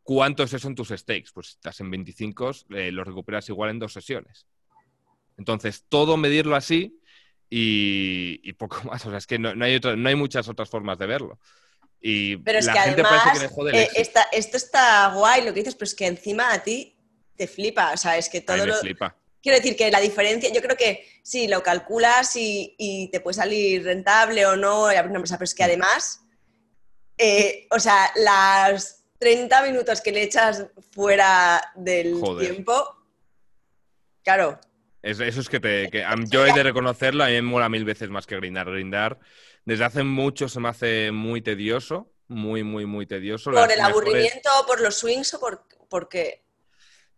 ¿cuánto es eso en tus stakes? Pues si estás en 25, eh, lo recuperas igual en dos sesiones. Entonces, todo medirlo así y, poco [LAUGHS] más. O sea, es que no, hay, no hay muchas otras formas de verlo. Y pero es que además, eh, esto está guay lo que dices, pero es que encima a ti te flipa. O sea, es que todo lo. Flipa. Quiero decir que la diferencia, yo creo que sí, lo calculas y, te puede salir rentable o no, pero es que mm. además, eh, o sea, las 30 minutos que le echas fuera del Joder. tiempo, claro, eso es que, te, que yo he de reconocerlo, a mí me mola mil veces más que grindar. Grindar desde hace mucho se me hace muy tedioso, muy, muy, muy tedioso. por Las el mejores- aburrimiento, por los swings o por, porque...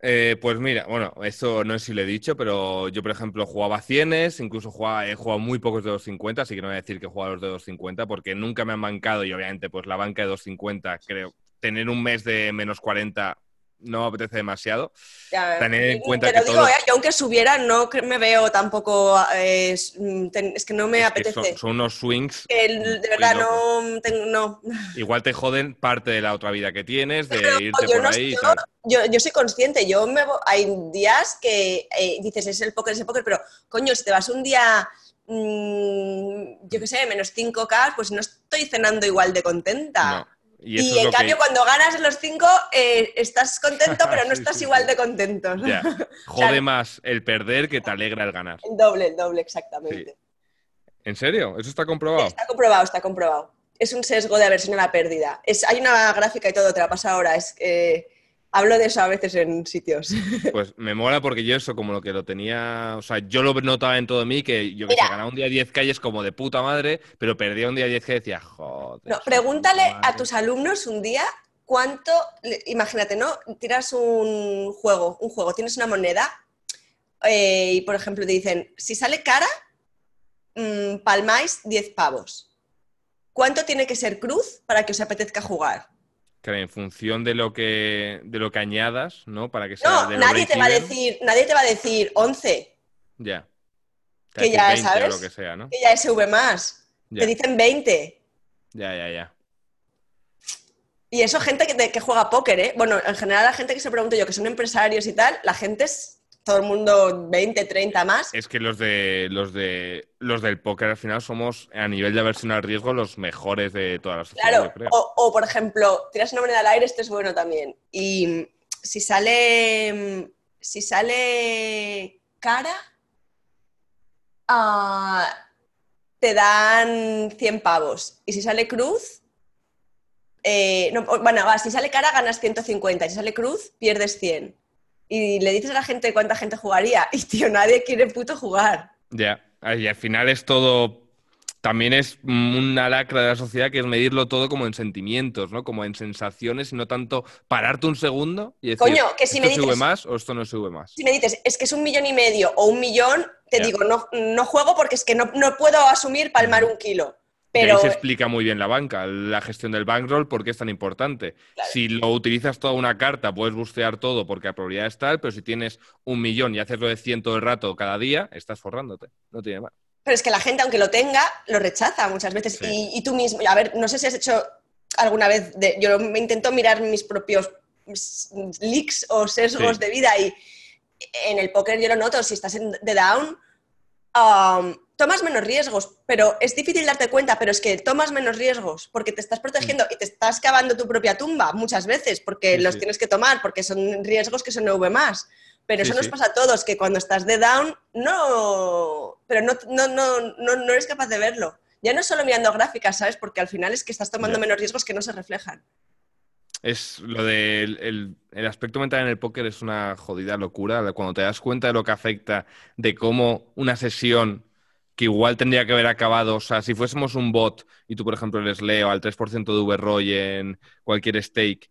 Eh, pues mira, bueno, esto no sé si lo he dicho, pero yo, por ejemplo, jugaba cienes, incluso jugaba- he jugado muy pocos de 250, así que no voy a decir que jugaba los de 250 porque nunca me han mancado y obviamente pues la banca de 250, creo, tener un mes de menos 40 no apetece demasiado. ya, Tener en cuenta pero que digo, todo- eh, yo aunque subiera, no me veo tampoco... eh, es, mm, es que no me Es que apetece. son, son unos swings, El- de verdad, no, tengo- no. igual te joden parte de la otra vida que tienes, de Pero irte por no ahí y yo- tal. Yo, yo soy consciente, yo me hay días que eh, dices es el póker, es el póker, pero coño, si te vas un día, mm, yo qué sé, menos 5K, pues no estoy cenando igual de contenta. Y, eso en que- cambio, cuando ganas los 5, estás contento, [LAUGHS] pero no Sí, estás sí, igual sí. de contento. Ya, [LAUGHS] jode más el perder que te alegra el ganar. El doble, el doble, exactamente. ¿En serio? ¿Eso está comprobado? Está comprobado, está comprobado. Es un sesgo de aversión a la pérdida. Es, hay una gráfica y todo, te la paso ahora. Es, que hablo de eso a veces en sitios. [LAUGHS] Pues me mola porque yo eso, como lo que lo tenía, o sea, yo lo notaba en todo mí, que yo que Mira. ganaba un día 10 calles como de puta madre, pero perdía un día 10 que decía, joder. No, pregúntale a madre". tus alumnos un día cuánto, imagínate, ¿no? Tiras un juego, un juego, tienes una moneda eh, y, por ejemplo, te dicen, si sale cara, mm, palmáis 10 pavos. ¿Cuánto tiene que ser cruz para que os apetezca jugar? Claro, en función de lo que de lo que añadas, ¿no? Para que sea No, de nadie te va a decir, nadie te va a decir 11, Ya. Te que ya decir 20 o sabes, lo que sea, ¿no? que ya es V más. Ya, Te dicen 20. ya, ya, ya. Y eso gente que, te- que juega póker, ¿eh? Bueno, en general la gente que se pregunto yo, que son empresarios y tal, la gente es todo el mundo 20, 30 más. Es que los de los de los del póker al final somos a nivel de aversión al riesgo los mejores de toda la sociedad, Claro, creo. o, o, por ejemplo, tiras una moneda al aire, esto es bueno también. Y mm, si sale, mm, si sale cara, ah, te dan 100 pavos. Y si sale cruz, eh, no, bueno, va, si sale cara ganas 150, y si sale cruz pierdes 100. Y le dices a la gente cuánta gente jugaría, [LAUGHS] y tío, nadie quiere puto jugar. Ya, y al final es todo. También es una lacra de la sociedad que es medirlo todo como en sentimientos, ¿no? Como en sensaciones y no tanto pararte un segundo y decir, Coño, que si ¿esto me sube dices- más o esto no sube más? Si me dices, es que es un millón y medio o un millón, te digo, no, no juego porque es que no, no puedo asumir palmar un kilo. Y ahí Pero se explica muy bien la banca, la gestión del bankroll, por qué es tan importante. Claro. Si lo utilizas toda una carta, puedes bustear todo porque la probabilidad es tal, pero si tienes un millón y haces lo de 100 todo el rato cada día, estás forrándote. No tiene más. Pero es que la gente, aunque lo tenga, lo rechaza muchas veces. Sí. Y, y tú mismo, a ver, no sé si has hecho alguna vez, de- yo me intento mirar mis propios leaks o sesgos Sí. de vida y en el póker yo lo noto, si estás en de down, um, tomas menos riesgos, pero es difícil darte cuenta, pero es que tomas menos riesgos porque te estás protegiendo y te estás cavando tu propia tumba muchas veces porque Mm. Sí, los sí. tienes que tomar, porque son riesgos que son V más. Pero eso nos pasa a todos, que cuando estás de down, no, pero no, no, no, no, no eres capaz de verlo. Ya no es solo mirando gráficas, ¿sabes? Porque al final es que estás tomando menos riesgos que no se reflejan. Es lo del el, el aspecto mental en el póker es una jodida locura. Cuando te das cuenta de lo que afecta, de cómo una sesión que igual tendría que haber acabado, o sea, si fuésemos un bot y tú, por ejemplo, eres Leo al 3% de V-Roy en cualquier stake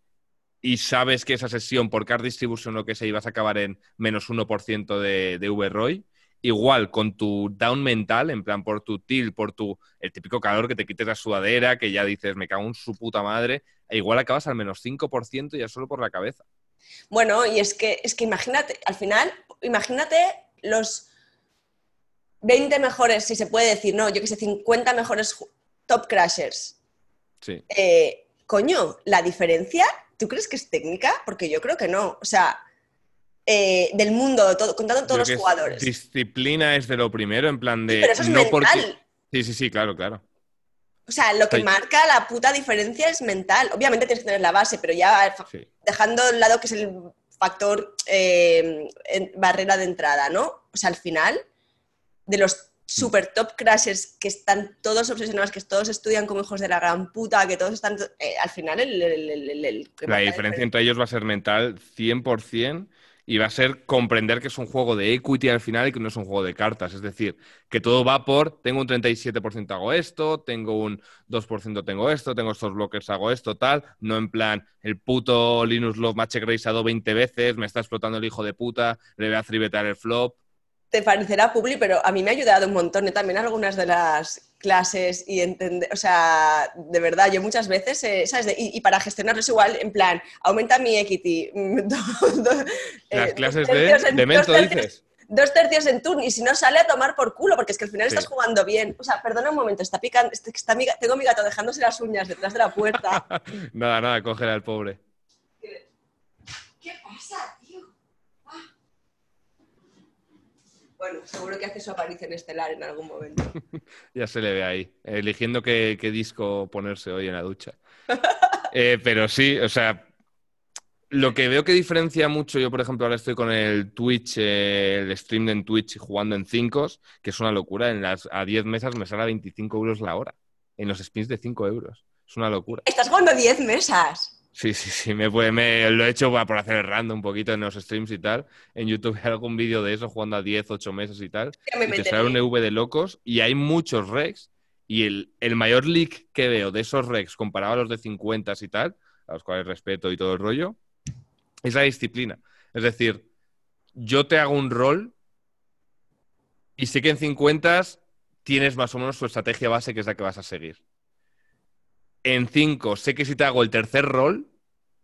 y sabes que esa sesión por card distribution lo que sea ibas a acabar en menos 1% de, de V-Roy, igual con tu down mental, en plan por tu tilt, por tu el típico calor que te quites la sudadera, que ya dices, me cago en su puta madre, e igual acabas al menos 5% ya solo por la cabeza. Bueno, y es que, es que imagínate, al final, imagínate los 20 mejores, si se puede decir, no, yo que sé, 50 mejores top crashers. Sí. Eh, coño, la diferencia, ¿tú crees que es técnica? Porque yo creo que no. O sea, eh, del mundo, todo, contando todos Creo los que jugadores. Disciplina es de lo primero, en plan de. pero eso es no mental. porque- Sí, sí, sí, claro, claro. O sea, lo que Ay. marca la puta diferencia es mental. Obviamente tienes que tener la base, pero ya Sí. dejando al lado que es el factor eh, en- barrera de entrada, ¿no? O sea, al final, de los super top crashers que están todos obsesionados, que todos estudian como hijos de la gran puta, que todos están... eh, al final el... el- el- el- el que La diferencia entre ellos va a ser mental 100% y va a ser comprender que es un juego de equity al final y que no es un juego de cartas. Es decir, que todo va por, tengo un 37% hago esto, tengo un 2% tengo esto, tengo estos bloques hago esto, tal. No en plan, el puto Linus Love Match Graceado 20 veces, me está explotando el hijo de puta, le voy a tribetar el flop. Te parecerá publi, pero a mí me ha ayudado un montón. ¿eh? También algunas de las clases y entender, o sea, de verdad, yo muchas veces, eh, ¿sabes? De- y, y para gestionarlo es igual, en plan, aumenta mi equity. [LAUGHS] do- do- eh, Las clases de, en- de Mento, tercios- dices. Dos tercios en turn y si no sale a tomar por culo, porque es que al final Sí. estás jugando bien. O sea, perdona un momento, está picando, está, está ga- tengo mi gato dejándose las uñas detrás de la puerta. [LAUGHS] Nada, nada, cógela al pobre. ¿Qué pasa, tío? Ah. Bueno, seguro que hace su aparición estelar en algún momento. [LAUGHS] Ya se le ve ahí, eligiendo qué, qué disco ponerse hoy en la ducha. [LAUGHS] Eh, pero sí, o sea, lo que veo que diferencia mucho, yo por ejemplo ahora estoy con el Twitch, eh, el stream en Twitch jugando en 5, que es una locura, en las, a 10 mesas me sale a 25 euros la hora, en los spins de 5 euros. Es una locura. Estás jugando 10 mesas. Sí, sí, sí, me, puede- me lo he hecho por hacer el random un poquito en los streams y tal. En YouTube hay [LAUGHS] algún vídeo de eso jugando a 10, 8 meses y tal. Ya me y te sale un EV de locos y hay muchos regs y el, el mayor leak que veo de esos regs comparado a los de 50 y tal, a los cuales respeto y todo el rollo, es la disciplina. Es decir, yo te hago un rol y sé que en 50 tienes más o menos tu estrategia base que es la que vas a seguir. En 5 sé que si te hago el tercer rol,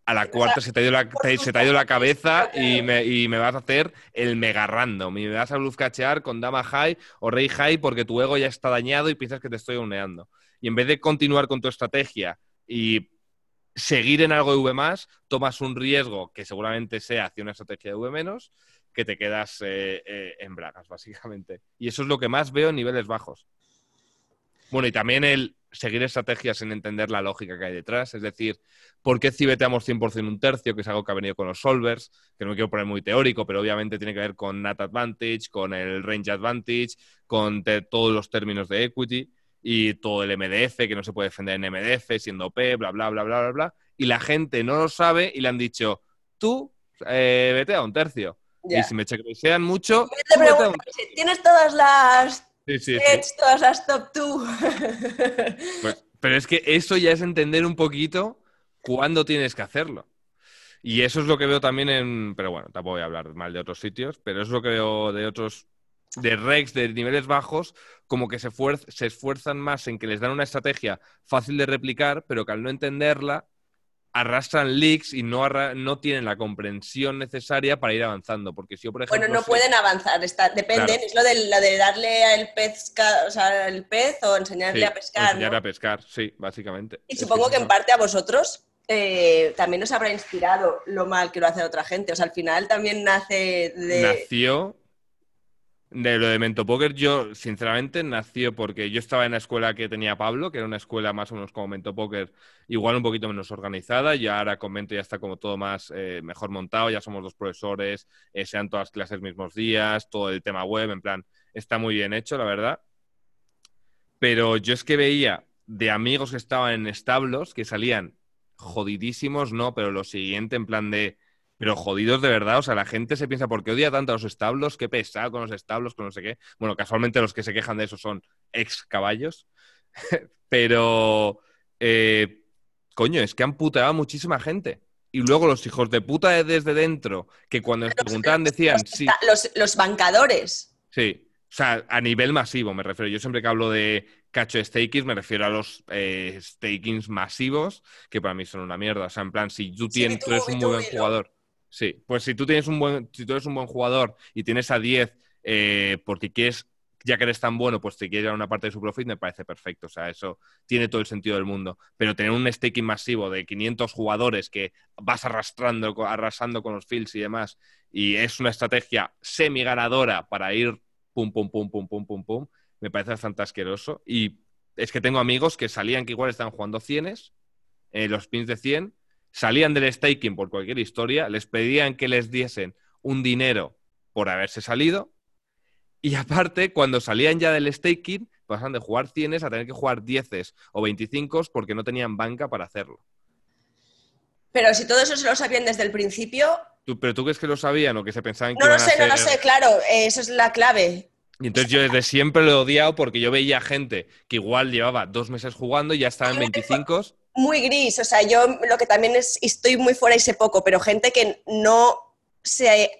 a la cuarta se te ha ido la, se te ha ido la cabeza y me, y me vas a hacer el mega random. Y me vas a bluffcachear con dama high o rey high porque tu ego ya está dañado y piensas que te estoy uneando. Y en vez de continuar con tu estrategia y seguir en algo de V más, tomas un riesgo que seguramente sea hacia una estrategia de V menos, que te quedas eh, eh, en bragas, básicamente. Y eso es lo que más veo en niveles bajos. Bueno, y también el seguir estrategias sin entender la lógica que hay detrás. Es decir, ¿por qué cibeteamos 100% un tercio? Que es algo que ha venido con los solvers, que no me quiero poner muy teórico, pero obviamente tiene que ver con NAT Advantage, con el Range Advantage, con todos los términos de equity y todo el MDF, que no se puede defender en MDF siendo OP, bla, bla, bla, bla, bla, bla. Y la gente no lo sabe y le han dicho, tú eh, vete a un tercio. Y si me chequean mucho, te a un ¿tienes todas las Sí, sí, todas las top 2? Pues, [LAUGHS] pero es que eso ya es entender un poquito cuándo tienes que hacerlo. Y eso es lo que veo también en. Pero bueno, tampoco voy a hablar mal de otros sitios, pero es lo que veo de otros. De regs de niveles bajos, como que se, se esfuerzan más en que les dan una estrategia fácil de replicar, pero que al no entenderla, arrastran leaks y no, arra- no tienen la comprensión necesaria para ir avanzando. Porque si yo, por ejemplo. Bueno, no sé- pueden avanzar, está, depende, Claro. es lo de, lo de darle al pez, o sea, el pez o enseñarle Sí, a pescar. enseñar ¿no? a pescar, sí, básicamente. Y supongo que en parte a vosotros eh, también os habrá inspirado lo mal que lo hace otra gente. O sea, al final también nace de... nació de lo de Mento Poker. Yo, sinceramente, nació porque yo estaba en la escuela que tenía Pablo, que era una escuela más o menos como Mento Poker, igual un poquito menos organizada. Y ahora con Mento ya está como todo más eh, mejor montado, ya somos los profesores, eh, sean todas clases mismos días, todo el tema web, en plan, está muy bien hecho, la verdad. Pero yo es que veía de amigos que estaban en establos que salían jodidísimos, no, pero lo siguiente, en plan de. Pero jodidos de verdad, o sea, la gente se piensa, ¿por qué odia tanto a los establos? Qué pesado con los establos, con no sé qué. Bueno, casualmente los que se quejan de eso son ex caballos. [LAUGHS] pero, eh, coño, es que han puteado a muchísima gente. Y luego los hijos de puta de desde dentro, que cuando les preguntaban decían, los, sí, los, los bancadores. Sí, o sea, a nivel masivo me refiero. Yo siempre que hablo de cacho de stakings me refiero a los eh, stakings masivos, que para mí son una mierda. O sea, en plan, si tú, Sí, tienes, tú, tú eres un muy buen jugador. Sí, pues si tú tienes un buen, si tú eres un buen jugador y tienes a 10 eh, porque quieres, ya que eres tan bueno, pues te quieres dar una parte de su profit, me parece perfecto. O sea, eso tiene todo el sentido del mundo. Pero tener un staking masivo de 500 jugadores que vas arrastrando, arrasando con los fields y demás, y es una estrategia semi ganadora para ir pum, pum, pum, pum, pum, pum, pum, me parece bastante asqueroso. Y es que tengo amigos que salían que igual estaban jugando cienes, eh, los pins de 100, salían del staking por cualquier historia, les pedían que les diesen un dinero por haberse salido Y aparte, cuando salían ya del staking, pasan de jugar 100 a tener que jugar 10 o 25 porque no tenían banca para hacerlo. Pero si todo eso se lo sabían desde el principio. ¿Pero tú crees que lo sabían o que se pensaban que No lo sé, no lo sé, claro, eso es la clave. Y entonces yo desde siempre lo he odiado porque yo veía gente que igual llevaba dos meses jugando y ya estaba en 25. Muy gris, o sea, yo lo que también es, estoy muy fuera y sé poco, pero gente que no se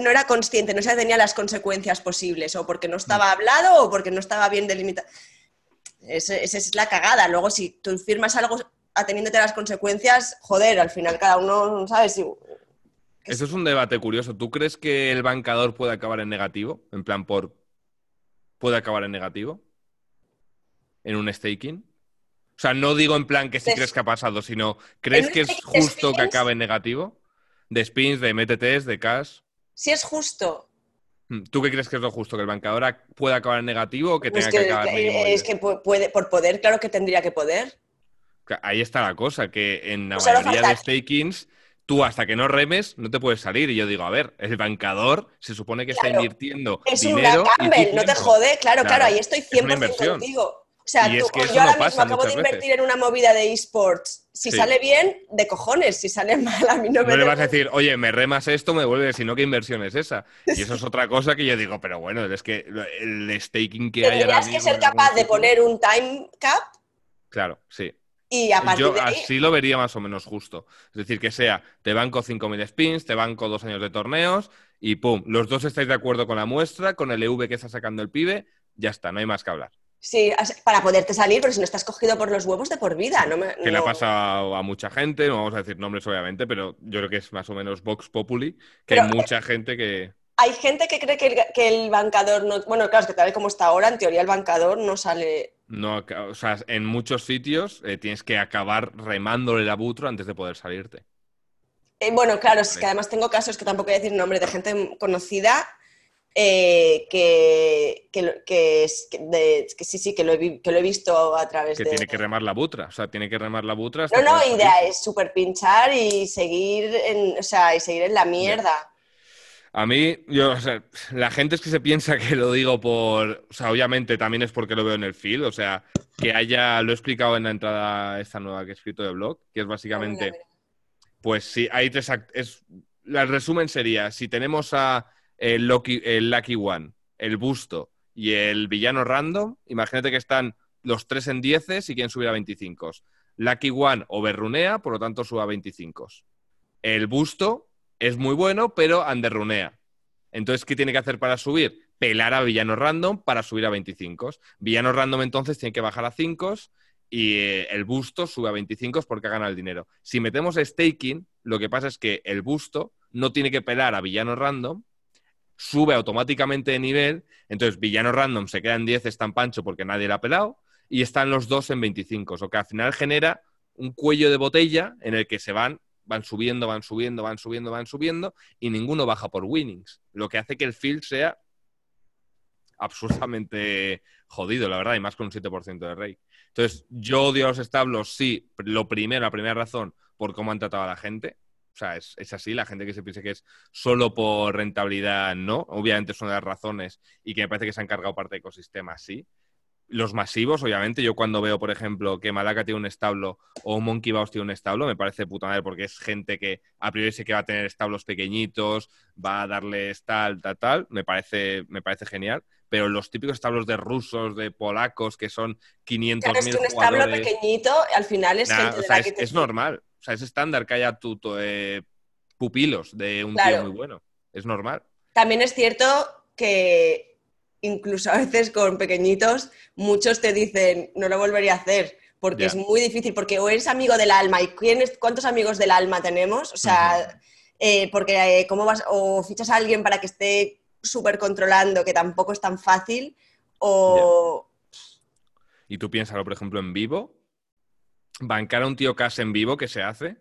no era consciente, no se tenía las consecuencias posibles, o porque no estaba mm. hablado o porque no estaba bien delimitado. Esa es la cagada. Luego, si tú firmas algo ateniéndote a las consecuencias, joder, al final cada uno, ¿sabes? Eso es un debate curioso. ¿Tú crees que el bancador puede acabar en negativo? En plan, por. ¿Puede acabar en negativo? ¿En un staking? O sea, no digo en plan que sí crees que ha pasado, sino ¿crees que es justo que acabe en negativo? De spins, de MTTs, de cash. Si es justo. Hmm, ¿Tú qué crees que es lo justo? ¿Que el bancador pueda acabar en negativo o que pues tenga que, acabar en Es que puede, por poder, claro que tendría que poder. Ahí está la cosa, que en la mayoría de stakings tú hasta que no remes no te puedes salir. Y yo digo, a ver, el bancador se supone que está invirtiendo es dinero. Campbell, no te jode, claro, claro, ahí estoy 100% contigo. O sea, tú, yo ahora mismo acabo de invertir en una movida de esports. Si sale bien, de cojones. Si sale mal, a mí no, me. No le vas a decir, oye, me remas esto, me vuelve, sino qué inversión es esa. Y eso es otra cosa que yo digo, pero bueno, es que el staking que hay ahora Tendrías que ser capaz de poner un time cap. Claro, sí. Y a partir Yo de así lo vería más o menos justo. Es decir, que sea, te banco 5.000 spins, te banco dos años de torneos y pum, los dos estáis de acuerdo con la muestra, con el EV que está sacando el pibe, ya está, no hay más que hablar. Sí, para poderte salir, pero si no estás cogido por los huevos de por vida. No Que le ha pasado a mucha gente, no vamos a decir nombres obviamente, pero yo creo que es más o menos Vox Populi, que hay mucha gente que... Hay gente que cree que el, que el bancador no... Bueno, claro, es que tal vez como está ahora, en teoría el bancador no sale no, o sea, en muchos sitios eh, tienes que acabar remándole la butro antes de poder salirte. Eh, bueno, claro, es que además tengo casos que tampoco voy a decir nombre de gente conocida eh, que, que, sí, sí, que lo, he, que lo he visto a través de... Que tiene que remar la butra, o sea, tiene que remar la butra. no, no, idea es súper pinchar y seguir en, o sea, y seguir en la mierda. A mí, yo, o sea, la gente es que se piensa que lo digo por. O sea, obviamente también es porque lo veo en el feed. O sea, que haya. Lo he explicado en la entrada esta nueva que he escrito de blog, que es básicamente. Pues sí, hay tres. Es, el resumen sería: si tenemos a el Lucky, One, el Busto y el Villano Random, imagínate que están los tres en 10 y quieren subir a 25. Lucky One o Berrunea, por lo tanto, suba a 25. El Busto es muy bueno, pero underrunea. Entonces, ¿qué tiene que hacer para subir? Pelar a villano random para subir a 25. Villano random entonces tiene que bajar a 5 y eh, el busto sube a 25 porque ha ganado el dinero. Si metemos staking, lo que pasa es que el busto no tiene que pelar a villano random, sube automáticamente de nivel, entonces villano random se queda en 10, está en pancho porque nadie le ha pelado, y están los dos en 25, o que al final genera un cuello de botella en el que se van van subiendo, van subiendo, van subiendo, van subiendo y ninguno baja por winnings, lo que hace que el field sea absurdamente jodido, la verdad, y más con un 7% de rey. Entonces, yo odio a los establos, sí, lo primero, la primera razón, por cómo han tratado a la gente. O sea, es, es, así, la gente que se piensa que es solo por rentabilidad, no. Obviamente son de las razones y que me parece que se han cargado parte del ecosistema, sí los masivos, obviamente, yo cuando veo, por ejemplo, que Malaka tiene un establo o Monkey Boss tiene un establo, me parece puta madre porque es gente que a priori sé que va a tener establos pequeñitos, va a darles tal, tal, tal, me parece, me parece genial. Pero los típicos establos de rusos, de polacos, que son 500 claro, es que un establo pequeñito, al final es gente o sea, es, normal. O sea, es estándar que haya tu, eh, pupilos de un tío muy bueno. Es normal. También es cierto que incluso a veces con pequeñitos, muchos te dicen, no lo volvería a hacer, porque es muy difícil, porque o eres amigo del alma, ¿y cuántos amigos del alma tenemos? O sea, eh, porque eh, cómo vas, o fichas a alguien para que esté súper controlando, que tampoco es tan fácil, o... Y tú piénsalo, por ejemplo, en vivo, bancar a un tío casi en vivo, ¿qué se hace?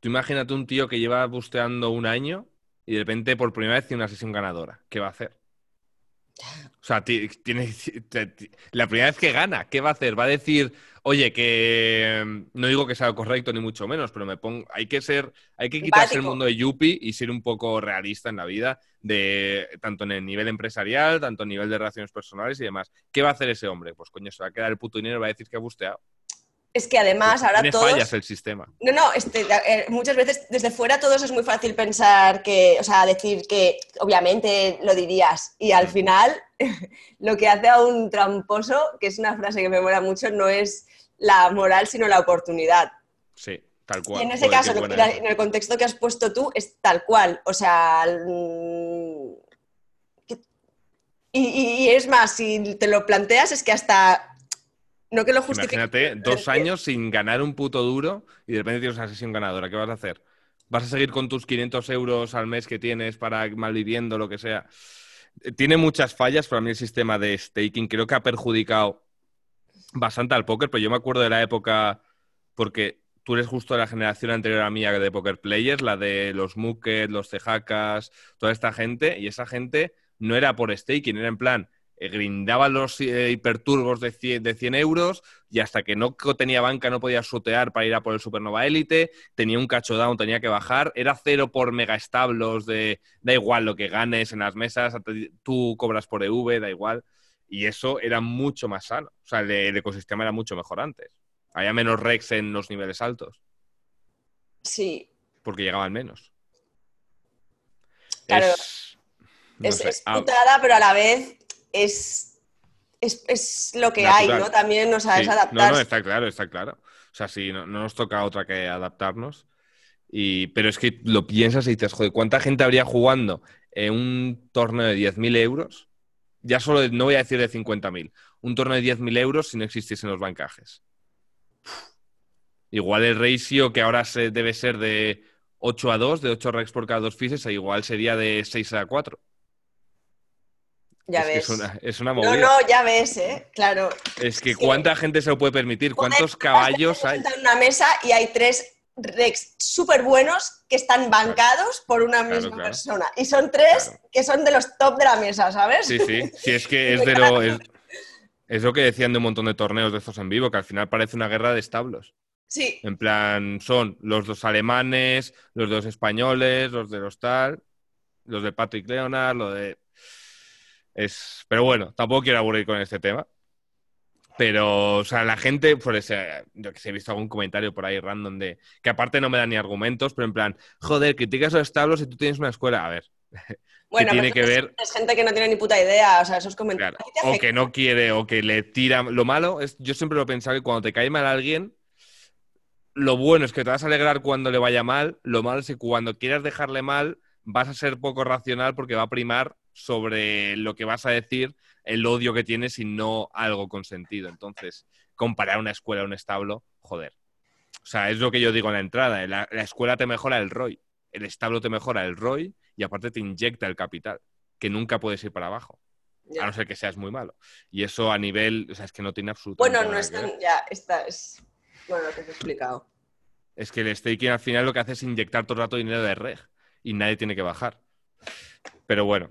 Tú imagínate un tío que lleva busteando un año y de repente por primera vez tiene una sesión ganadora. ¿Qué va a hacer? [LAUGHS] O sea, tiene, la primera vez que gana, ¿qué va a hacer? ¿Va a decir, Oye, que mm, no digo que sea correcto ni mucho menos, pero me pongo, hay que ser, hay que quitarse el mundo de Yuppie y ser un poco realista en la vida, de tanto en el nivel empresarial, tanto en nivel de relaciones personales y demás. ¿Qué va a hacer ese hombre? Pues coño, se va a quedar el puto dinero y va a decir que ha busteado. Es que además ahora Tiene todos... fallas el sistema. No, no, este, eh, muchas veces desde fuera todos es muy fácil pensar que, o sea, decir que obviamente lo dirías y al final [LAUGHS] lo que hace a un tramposo, que es una frase que me mola mucho, no es la moral sino la oportunidad. Sí, tal cual. Y en ese Joder, caso, la- en el contexto que has puesto tú, es tal cual. O sea. y- y es más, si te lo planteas, es que hasta. No que lo justifique. Imagínate, dos años sin ganar un puto duro y de repente tienes una sesión ganadora. ¿Qué vas a hacer? ¿Vas a seguir con tus 500 euros al mes que tienes para malviviendo, lo que sea? Tiene muchas fallas, para mí el sistema de staking creo que ha perjudicado bastante al póker, pero yo me acuerdo de la época, porque tú eres justo de la generación anterior a mía de poker players, la de los Muket, los Cejacas, toda esta gente, y esa gente no era por staking, era en plan, eh, grindaban los eh, hiperturbos de 100, de 100 euros y hasta que no tenía banca no podía sotear para ir a por el Supernova Elite, tenía un cacho down, tenía que bajar, era cero por mega establos de da igual lo que ganes en las mesas, tú cobras por EV, da igual. Y eso era mucho más sano. O sea, el, el ecosistema era mucho mejor antes. Había menos rex en los niveles altos, Sí, porque llegaban menos. Claro. Es, no es, putada, pero a la vez es. Es, es lo que hay, Natural. ¿no? También, o sea, sí. es No, adaptarse. no, está claro, está claro. O sea, sí, no, no nos toca otra que adaptarnos. Y, pero es que lo piensas y dices, joder, ¿cuánta gente habría jugando en un torneo de 10.000 euros? Ya solo, de- no voy a decir de 50.000, un torneo de 10.000 euros si no existiesen los bancajes. Igual el ratio que ahora se debe ser de 8 a 2, de 8 rex por cada dos fises, igual sería de 6 a 4. Ya es, que ves. es una, es una no, movida. no, ya ves, ¿eh? Claro. Es que cuánta gente se lo puede permitir, cuántos caballos hay. en una mesa y hay tres Rex súper buenos que están bancados por una misma claro. persona. Y son tres que son de los top de la mesa, ¿sabes? Sí, sí, sí, es que [LAUGHS] es de lo. Es, es lo que decían de un montón de torneos de estos en vivo, que al final parece una guerra de establos. Sí, En plan, son los dos alemanes, los dos españoles, los de los tal, los de Patrick Leonard, lo de. Es. Pero bueno, tampoco quiero aburrir con este tema. Pero, o sea, la gente, por ese, yo que sé, he visto algún comentario por ahí random de que aparte no me da ni argumentos, pero en plan, joder, criticas los establos y tú tienes una escuela. A ver, [LAUGHS] bueno, tiene pero que ver- Es gente que no tiene ni puta idea, o sea, esos comentarios. Claro, ¿A ti te o que no quiere, o que le tira. Lo malo es, yo siempre lo he pensado que cuando te cae mal alguien, lo bueno es que te vas a alegrar cuando le vaya mal, lo malo es que cuando quieras dejarle mal, vas a ser poco racional porque va a primar sobre lo que vas a decir, el odio que tienes y no algo con sentido. Entonces, comparar una escuela a un establo, joder. O sea, es lo que yo digo en la entrada. La, la escuela te mejora el ROI, el establo te mejora el ROI y aparte te inyecta el capital, que nunca puedes ir para abajo Ya. a no ser que seas muy malo. Y eso a nivel, o sea, es que no tiene absolutamente Bueno, no nada es que ver. tan. Ya, esta es. Bueno, lo que te he explicado. Es que el staking al final lo que hace es inyectar todo el rato dinero de reg y nadie tiene que bajar. Pero bueno.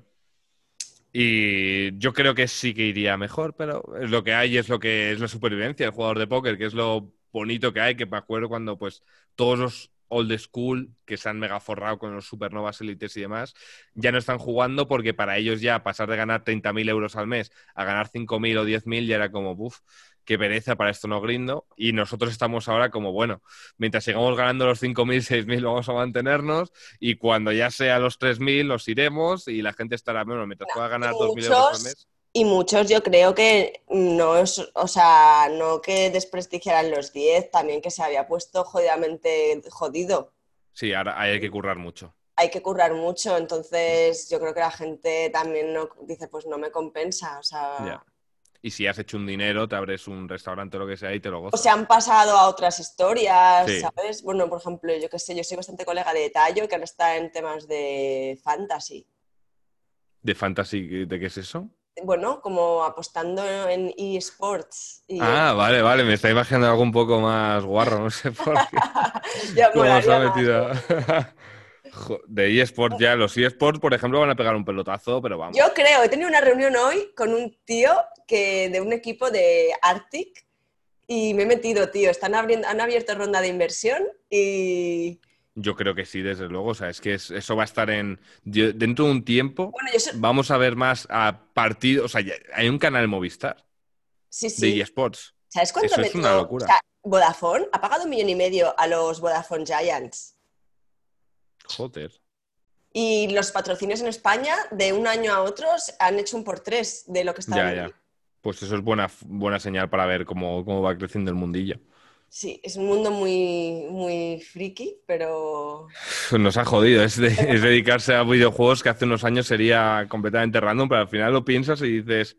Y yo creo que sí que iría mejor, pero es lo que hay, es lo que es la supervivencia del jugador de póker, que es lo bonito que hay, que me acuerdo cuando pues todos los old school que se han mega forrado con los supernovas élites y demás, ya no están jugando porque para ellos ya pasar de ganar 30.000 euros al mes a ganar 5.000 o 10.000 ya era como, uff, qué pereza, para esto no grindo. Y nosotros estamos ahora como, bueno, mientras sigamos ganando los 5.000, 6.000 vamos a mantenernos y cuando ya sea los 3.000 los iremos y la gente estará, bueno, mientras pueda ganar 2.000 euros al mes. Y muchos yo creo que no es, o sea, no que desprestigiaran los 10, también que se había puesto jodidamente jodido. Sí, ahora hay que currar mucho. Hay que currar mucho, entonces yo creo que la gente también no, dice, pues no me compensa, o sea. Y si has hecho un dinero, te abres un restaurante o lo que sea y te lo o gozas. se han pasado a otras historias, Sí. ¿sabes? Bueno, por ejemplo, yo que sé, yo soy bastante colega de Tallo, que ahora está en temas de fantasy. ¿De fantasy? ¿De qué es eso? Bueno, como apostando en eSports. Y Ah, [LAUGHS] vale, vale, me está imaginando algo un poco más guarro, no sé por qué. [LAUGHS] ya ¿Cómo se ha más, metido? [LAUGHS] ¿no? De eSports ya, los eSports, por ejemplo, van a pegar un pelotazo, pero vamos. Yo creo, he tenido una reunión hoy con un tío que de un equipo de Arctic Y me he metido, tío. Están abriendo, han abierto ronda de inversión y. Yo creo que sí, desde luego. O sea, es que es- eso va a estar en. dentro de un tiempo Bueno, yo sé- vamos a ver más a partidos. O sea, hay un canal Movistar Sí, de eSports. ¿Sabes cuánto Eso es una locura. O sea, Vodafone ha pagado un millón y medio a los Vodafone Giants. Joder. Y los patrocinios en España, de un año a otro, han hecho un por tres de lo que estaban. Ya, ya. Pues eso es buena, buena señal para ver cómo, cómo va creciendo el mundillo. Sí, es un mundo muy, muy friki, pero [LAUGHS] Nos ha jodido. Es, de- es dedicarse a videojuegos que hace unos años sería completamente random, pero al final lo piensas y dices.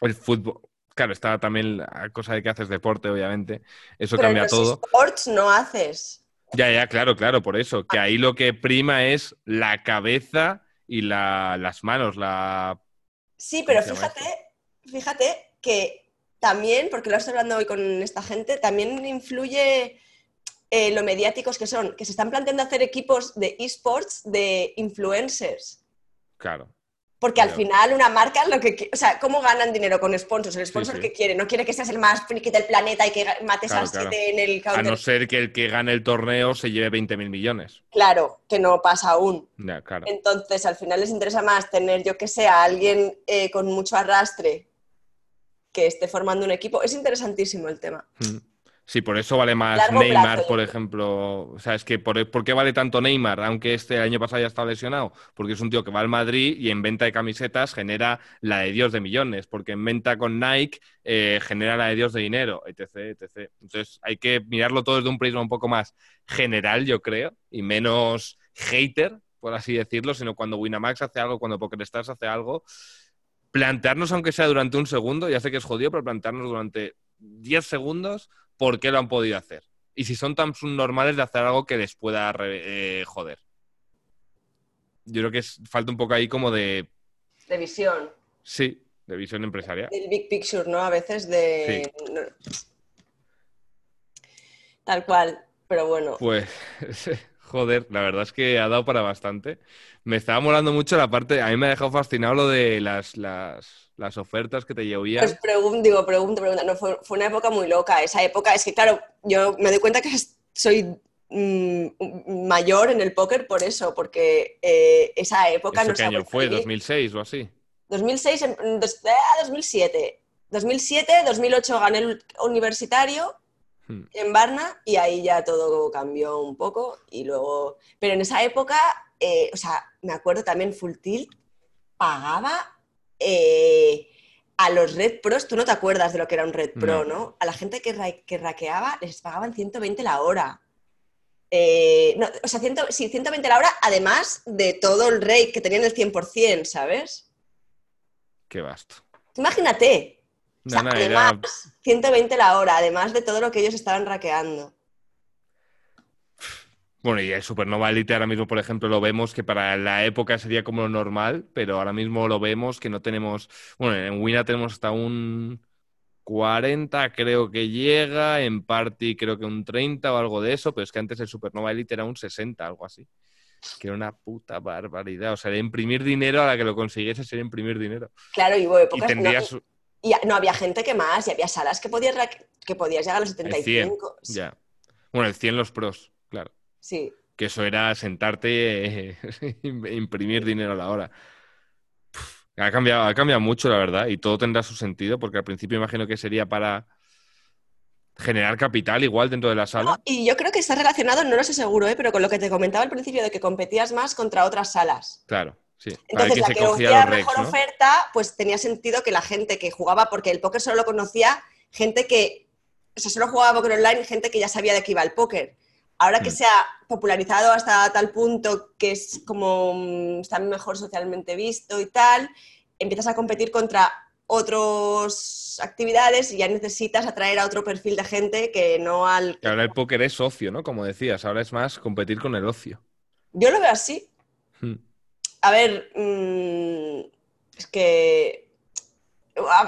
El fútbol. Claro, está también la cosa de que haces deporte, obviamente. Eso Pero en cambia los todo. sports no haces. Ya, ya, claro, claro, por eso. Que ahí lo que prima es la cabeza y la- las manos, la. Sí, pero ¿Cómo se llama fíjate, fíjate que también, porque lo estoy hablando hoy con esta gente, también influye eh, lo mediáticos que son, que se están planteando hacer equipos de esports de influencers. Claro. Porque al final una marca lo que o sea, ¿cómo ganan dinero con sponsors? El sponsor sí. que quiere, no quiere que seas el más friki del planeta y que mates Claro, a claro. en el A counter. no ser que el que gane el torneo se lleve 20.000 millones. Claro, que no pasa aún. Ya. Entonces, al final les interesa más tener, yo que sé, a alguien eh, con mucho arrastre que esté formando un equipo. Es interesantísimo el tema. Mm. Sí, por eso vale más Largo Neymar, plazo, por ejemplo. O sea, es que por, ¿por qué vale tanto Neymar, aunque este año pasado ya está lesionado? Porque es un tío que va al Madrid y en venta de camisetas genera la de Dios de millones, porque en venta con Nike eh, genera la de Dios de dinero, etc, etc. Entonces hay que mirarlo todo desde un prisma un poco más general, yo creo, y menos hater, por así decirlo, sino cuando Winamax hace algo, cuando PokerStars hace algo, plantearnos, aunque sea durante un segundo, ya sé que es jodido, pero plantearnos durante 10 segundos por qué lo han podido hacer. Y si son tan subnormales de hacer algo que les pueda eh, joder. Yo creo que es, falta un poco ahí como de, De visión, sí, de visión empresarial. del big picture, ¿no? A veces de... no- Tal cual, pero bueno. Pues, [LAUGHS] joder, la verdad es que ha dado para bastante. Me estaba molando mucho la parte, a mí me ha dejado fascinado lo de las, las, las ofertas que te llovían. Pues pregunto, digo, pregunto, pregunta. No, fue, fue una época muy loca. Esa época, es que claro, yo me doy cuenta que soy mm, mayor en el póker por eso, porque eh, esa época ¿Eso no qué año fue? vivir. ¿2006 o así? 2006, en- dos- ah, 2007. 2007, 2008 gané el universitario Hmm. en Varna y ahí ya todo cambió un poco y luego... Pero en esa época, eh, o sea, me acuerdo también Full Tilt pagaba eh, a los Red Pros, tú no te acuerdas de lo que era un Red Pro, No. ¿no? A la gente que, ra- que raqueaba les pagaban 120 la hora. Eh, no, o sea, 100 sí, 120 la hora, además de todo el rate que tenían el 100%, ¿sabes? Qué vasto. Imagínate, o sea, No, no, era- además, 120 la hora, además de todo lo que ellos estaban raqueando. Bueno, y el Supernova Elite ahora mismo, por ejemplo, lo vemos que para la época sería como lo normal, pero ahora mismo lo vemos que no tenemos. Bueno, en Wina tenemos hasta un 40, creo que llega, en Party creo que un 30 o algo de eso, pero es que antes el Supernova Elite era un 60, algo así. Que era una puta barbaridad. O sea, de imprimir dinero a la que lo consiguiese sería imprimir dinero. Claro, y hubo Y no, y no había gente que más, y había salas que podías, que podías llegar a los el 100, 75. Sí, ya. Bueno, el 100 los pros, claro. Sí. que eso era sentarte [LAUGHS] e imprimir dinero a la hora. Ha cambiado, ha cambiado mucho, la verdad, y todo tendrá su sentido, porque al principio imagino que sería para generar capital igual dentro de la sala. No, y yo creo que está relacionado, no lo sé seguro, ¿eh? pero con lo que te comentaba al principio de que competías más contra otras salas. Claro, sí. Entonces, la que recs, mejor ¿no? oferta, pues tenía sentido que la gente que jugaba, porque el póker solo lo conocía gente que, o sea, solo jugaba póker online, gente que ya sabía de qué iba el póker. Ahora que Mm. se ha popularizado hasta tal punto que es como mm, está mejor socialmente visto y tal, empiezas a competir contra otras actividades y ya necesitas atraer a otro perfil de gente que no al... Ahora el póker es ocio, ¿no? Como decías, ahora es más competir con el ocio. Yo lo veo así. Hmm. A ver, mm, es que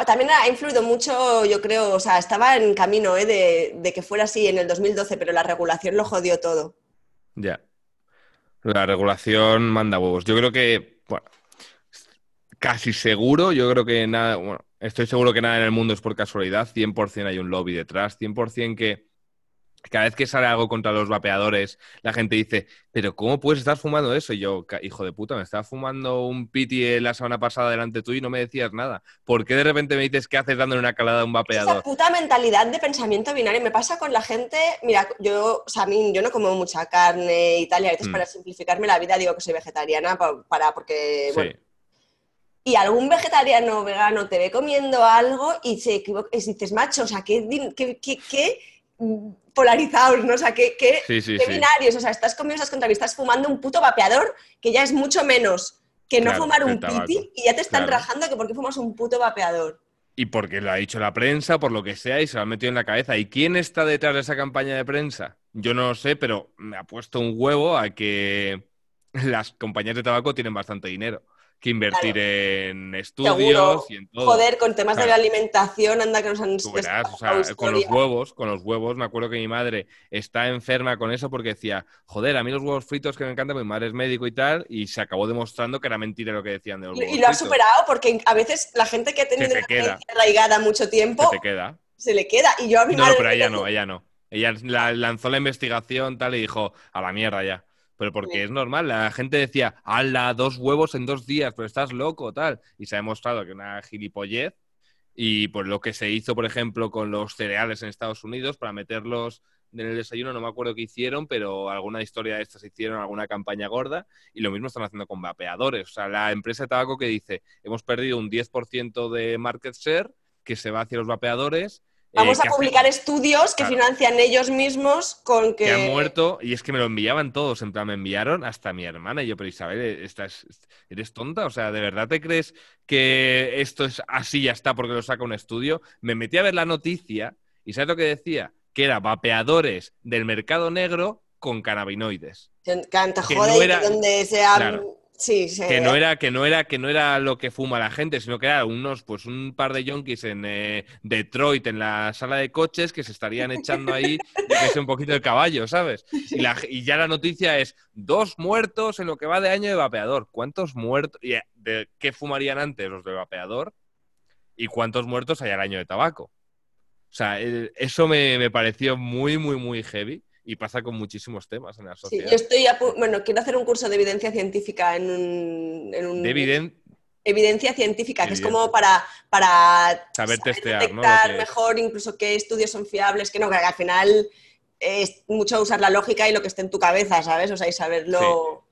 también ha influido mucho, yo creo, o sea, estaba en camino ¿eh? de, de que fuera así en el 2012, pero la regulación lo jodió todo. Ya. La regulación manda huevos. Yo creo que, bueno, casi seguro, yo creo que nada, bueno, Estoy seguro que nada en el mundo es por casualidad, 100% hay un lobby detrás, 100% que cada vez que sale algo contra los vapeadores, la gente dice, pero ¿cómo puedes estar fumando eso? Y yo, hijo de puta, me estaba fumando un piti la semana pasada delante tú y no me decías nada. ¿Por qué de repente me dices que haces dándole una calada a un vapeador? Esa puta mentalidad de pensamiento binario me pasa con la gente, mira, yo, o sea, a mí, yo no como mucha carne y tal, y a veces mm. para simplificarme la vida digo que soy vegetariana para, porque, y algún vegetariano o vegano te ve comiendo algo y se equivoca, y dices, macho, o sea, ¿qué, qué, qué, qué polarizados, ¿no? O sea, qué, qué, binarios. O sea, estás comiendo esas contra estás fumando un puto vapeador que ya es mucho menos que no fumar un piti y ya te están rajando que por qué fumas un puto vapeador. Y porque lo ha dicho la prensa, por lo que sea, y se lo ha metido en la cabeza. ¿Y quién está detrás de esa campaña de prensa? Yo no lo sé, pero me ha puesto un huevo a que [LAUGHS] las compañías de tabaco tienen bastante dinero que invertir en estudios y en todo. Joder, con temas de la alimentación, anda que nos han... Tú verás, o sea, con los huevos, con los huevos, me acuerdo que mi madre está enferma con eso porque decía, joder, a mí los huevos fritos que me encantan, mi madre es médico y tal, y se acabó demostrando que era mentira lo que decían de los huevos Y lo ha superado porque a veces la gente que ha tenido una creencia arraigada mucho tiempo... Se te queda. Se le queda. Y yo a mi no, No, pero ella no, ella no. Ella lanzó la investigación tal y dijo, a la mierda ya pero porque es normal. La gente decía, ¡hala! Dos huevos en dos días, pero estás loco, tal. Y se ha demostrado que una gilipollez. Y por lo que se hizo, por ejemplo, con los cereales en Estados Unidos para meterlos en el desayuno, no me acuerdo qué hicieron, pero alguna historia de estas hicieron, alguna campaña gorda. Y lo mismo están haciendo con vapeadores. O sea, la empresa de tabaco que dice, hemos perdido un 10% de market share que se va hacia los vapeadores Vamos eh, a publicar estudios que financian ellos mismos con que... Que ha muerto, y es que me lo enviaban todos, en plan, me enviaron hasta mi hermana, y yo, pero Isabel, ¿estás, ¿eres tonta? O sea, ¿de verdad te crees que esto es así ya está porque lo saca un estudio? Me metí a ver la noticia, y ¿sabes lo que decía? Que era vapeadores del mercado negro con cannabinoides. Canta, joder, donde se Sí, Que no era, que no era, que no era lo que fuma la gente, sino que era unos, pues un par de yonkis en eh, Detroit, en la sala de coches, que se estarían echando ahí un poquito de caballo, ¿sabes? Y, ya la noticia es dos muertos en lo que va de año de vapeador. ¿Cuántos muertos? Eh, de, ¿Qué fumarían antes los de vapeador? ¿Y cuántos muertos hay al año de tabaco? O sea, eso me, me pareció muy, muy, muy heavy y pasa con muchísimos temas en la sociedad. Sí, yo estoy, bueno, quiero hacer un curso de evidencia científica en un... de evidencia científica, que es como para, para saber testear, detectar mejor incluso qué estudios son fiables, que no, que al final es mucho usar la lógica y lo que esté en tu cabeza, ¿sabes? O sea, y saberlo...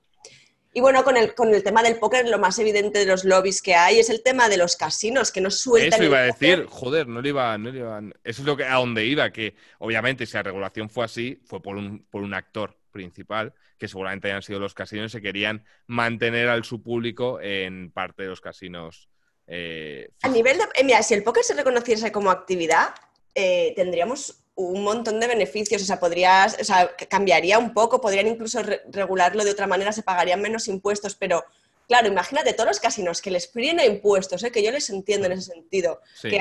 Y bueno, con el, con el tema del póker, lo más evidente de los lobbies que hay es el tema de los casinos, que no sueltan. Eso iba a decir, joder, no le iba, no le iba. Eso es lo que, a donde iba, que obviamente si la regulación fue así, fue por un, por un actor principal, que seguramente hayan sido los casinos, y se querían mantener al su público en parte de los casinos. Eh, a nivel de. Eh, mira, si el póker se reconociese como actividad, eh, tendríamos un montón de beneficios, o sea, podrías, o sea, cambiaría un poco, podrían incluso regularlo de otra manera, se pagarían menos impuestos, pero claro, imagínate todos los casinos que les fríen a impuestos, ¿eh? que yo les entiendo en ese sentido, que,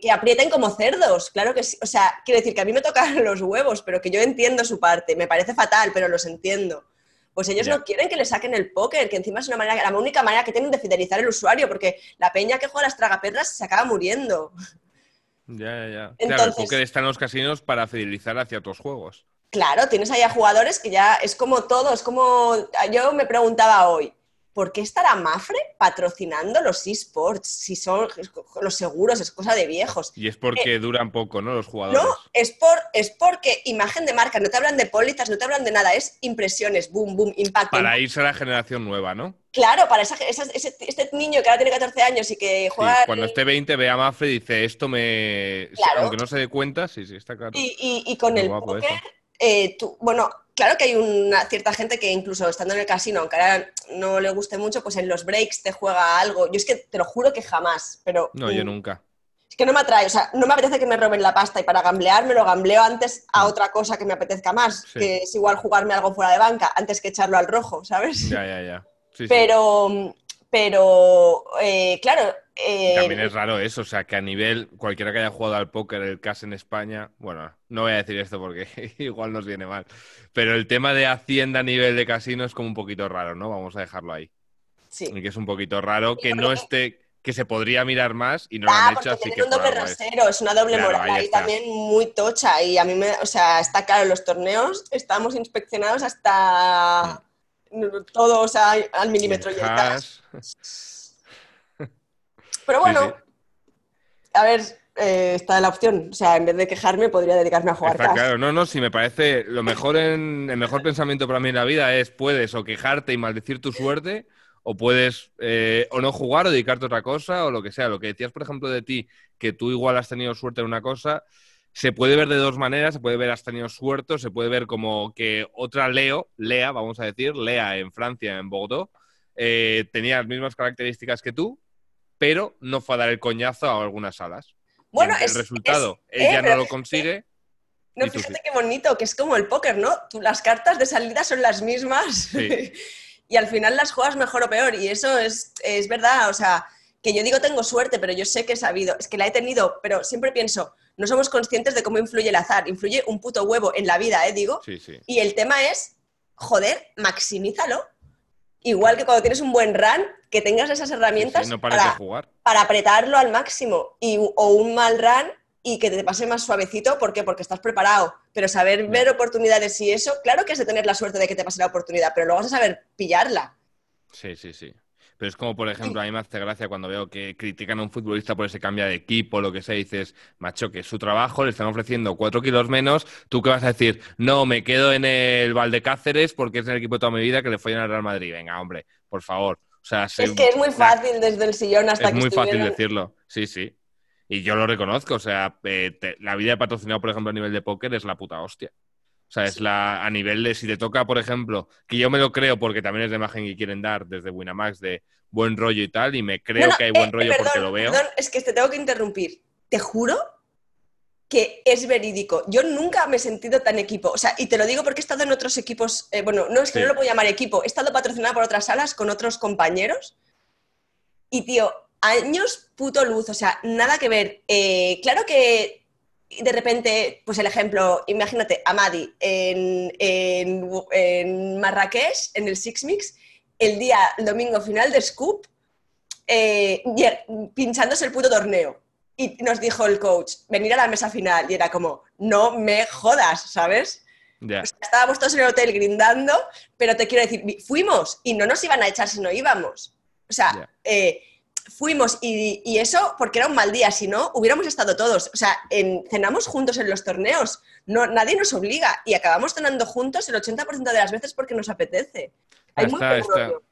que, aprieten como cerdos, claro que sí, o sea, quiero decir que a mí me tocan [LAUGHS] los huevos, pero que yo entiendo su parte, me parece fatal, pero los entiendo. Pues ellos no quieren que le saquen el póker, que encima es una manera, la única manera que tienen de fidelizar al usuario, porque la peña que juega las tragaperras se acaba muriendo. Ya, ya, ya. Entonces, claro, el póker está en los casinos para fidelizar hacia otros juegos. Claro, tienes ahí a jugadores que ya es como todo, es como. Yo me preguntaba hoy, ¿por qué estará Mafre patrocinando los esports? Si son los seguros, es cosa de viejos. Y es porque eh, duran poco, ¿no? Los jugadores. No, es, por, es porque imagen de marca, no te hablan de pólizas, no te hablan de nada, es impresiones, boom, boom, impacto. Para irse a la generación nueva, ¿no? Claro, para ese, este niño que ahora tiene 14 años y que juega. cuando esté 20 ve a Mafre y dice, esto me. Aunque no se dé cuenta, sí, sí, está claro. Y, con el póker, eh, bueno, claro que hay una cierta gente que incluso estando en el casino, aunque ahora no le guste mucho, pues en los breaks te juega algo. Yo es que te lo juro que jamás, pero... No, yo nunca. Es que no me atrae, o sea, no me apetece que me roben la pasta y para gamblear me lo gambleo antes a mm. otra cosa que me apetezca más, que es igual jugarme algo fuera de banca antes que echarlo al rojo, ¿sabes? Ya, ya, ya. pero, pero, eh, claro, eh, También es raro eso, o sea, que a nivel, cualquiera que haya jugado al póker, el CAS en España, bueno, no voy a decir esto porque [LAUGHS] igual nos viene mal, pero el tema de Hacienda a nivel de casino es como un poquito raro, ¿no? Vamos a dejarlo ahí. Sí. Y que es un poquito raro que no esté que se podría mirar más y no Ah, lo han porque hecho, así que un doble rasero, es una doble Claro, moral ahí ahí también muy tocha. Y a mí me, o sea, está claro, los torneos estamos inspeccionados hasta todo, o sea, al milímetro. y Pero Sí, bueno, a ver, eh, está la opción. O sea, en vez de quejarme, podría dedicarme a jugar Está claro, no, no, si me parece lo mejor en el mejor pensamiento para mí en la vida es puedes o quejarte y maldecir tu suerte o puedes eh, o no jugar o dedicarte a otra cosa o lo que sea. Lo que decías, por ejemplo, de ti, que tú igual has tenido suerte en una cosa, se puede ver de dos maneras, se puede ver has tenido suerte, o se puede ver como que otra Leo, Lea, vamos a decir, Lea en Francia, en Bordeaux, eh, tenía las mismas características que tú, pero no fue a dar el coñazo a algunas salas. Bueno, el es, resultado, es- eh, ella no pero lo consigue. No, fíjate sí. qué bonito, que es como el póker, ¿no? Tú, las cartas de salida son las mismas Sí. [LAUGHS] y al final las juegas mejor o peor. Y eso es, es verdad, o sea, que yo digo tengo suerte, pero yo sé que he sabido, es que la he tenido, pero siempre pienso, no somos conscientes de cómo influye el azar. Influye un puto huevo en la vida, ¿eh? Digo. Sí. Y el tema es, joder, maximízalo. Igual que cuando tienes un buen run, que tengas esas herramientas sí, no pares para, de jugar. para apretarlo al máximo. Y, o un mal run y que te pase más suavecito. ¿Por qué? Porque estás preparado. Pero saber ver oportunidades y eso, claro que has de tener la suerte de que te pase la oportunidad, pero luego vas a saber pillarla. Sí, sí, sí. Pero es como, por ejemplo, a mí me hace gracia cuando veo que critican a un futbolista por ese cambio de equipo, lo que sea, y dices, macho, que es su trabajo, le están ofreciendo cuatro kilos menos, ¿tú qué vas a decir? No, me quedo en el Valdecáceres porque es el equipo de toda mi vida que le follan al Real Madrid. Venga, hombre, por favor. O sea, se- Es que es muy fácil desde el sillón hasta Es que muy fácil decirlo, sí, sí. Y yo lo reconozco, o sea, eh, te- la vida de patrocinado, por ejemplo, a nivel de póker es la puta hostia. O sea, es la a nivel de si te toca, por ejemplo, que yo me lo creo porque también es de imagen que quieren dar desde Winamax de buen rollo y tal, y me creo No, no, que hay eh, buen rollo perdón, porque lo veo. Perdón, es que te tengo que interrumpir. Te juro que es verídico. Yo nunca me he sentido tan equipo. O sea, y te lo digo porque he estado en otros equipos. eh, bueno, no es que Sí. no lo puedo llamar equipo. He estado patrocinada por otras salas con otros compañeros. Y, tío, años puto luz. O sea, nada que ver. Eh, claro que de repente, pues el ejemplo, imagínate, Amadi en, en, en Marrakech, en el Six Mix, el día, el domingo final de Scoop, eh, y- pinchándose el puto torneo. Y nos dijo el coach, venir a la mesa final. Y era como, no me jodas, ¿sabes? Ya. O sea, estábamos todos en el hotel grindando, pero te quiero decir, fuimos y no nos iban a echar si no íbamos. O sea, eh, fuimos y, y eso porque era un mal día, si no, hubiéramos estado todos. O sea, en- cenamos juntos en los torneos, no, nadie nos obliga y acabamos cenando juntos el 80% de las veces porque nos apetece. Hay muy Está, rollo.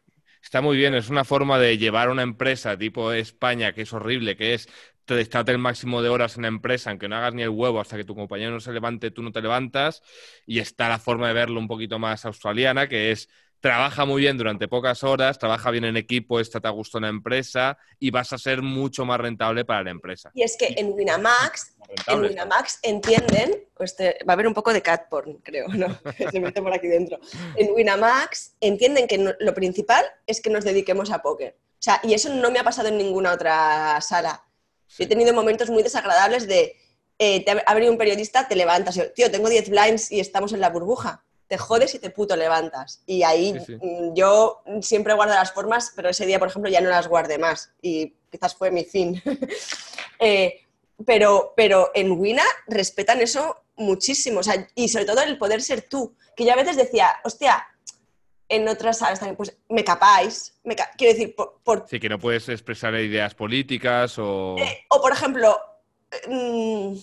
Está muy bien, es una forma de llevar una empresa tipo España, que es horrible, que es te estate el máximo de horas en la empresa, aunque no hagas ni el huevo hasta que tu compañero no se levante, tú no te levantas, y está la forma de verlo un poquito más australiana, que es trabaja muy bien durante pocas horas, trabaja bien en equipo, estate a gusto en la empresa y vas a ser mucho más rentable para la empresa. Y es que en Winamax en. Winamax entienden, este, va a haber un poco de cat porn, creo, ¿no? [LAUGHS] Se mete por aquí dentro. En Winamax entienden que no- lo principal es que nos dediquemos a póker. O sea, y eso no me ha pasado en ninguna otra sala. Yo he tenido momentos muy desagradables de, eh, te ha venido un periodista, te levantas, y tío, tengo 10 blinds y estamos en la burbuja. Te jodes y te puto levantas. Y ahí Sí, sí. mm, yo siempre guardo las formas, pero ese día, por ejemplo, ya no las guardé más. Y quizás fue mi fin. [LAUGHS] Eh, pero, pero en Wina respetan eso muchísimo. O sea, y sobre todo el poder ser tú. Que yo a veces decía, hostia, en otras salas también, pues me capáis. Me ca-". Quiero decir, por, por- Sí, que no puedes expresar ideas políticas o... eh, o por ejemplo, mm,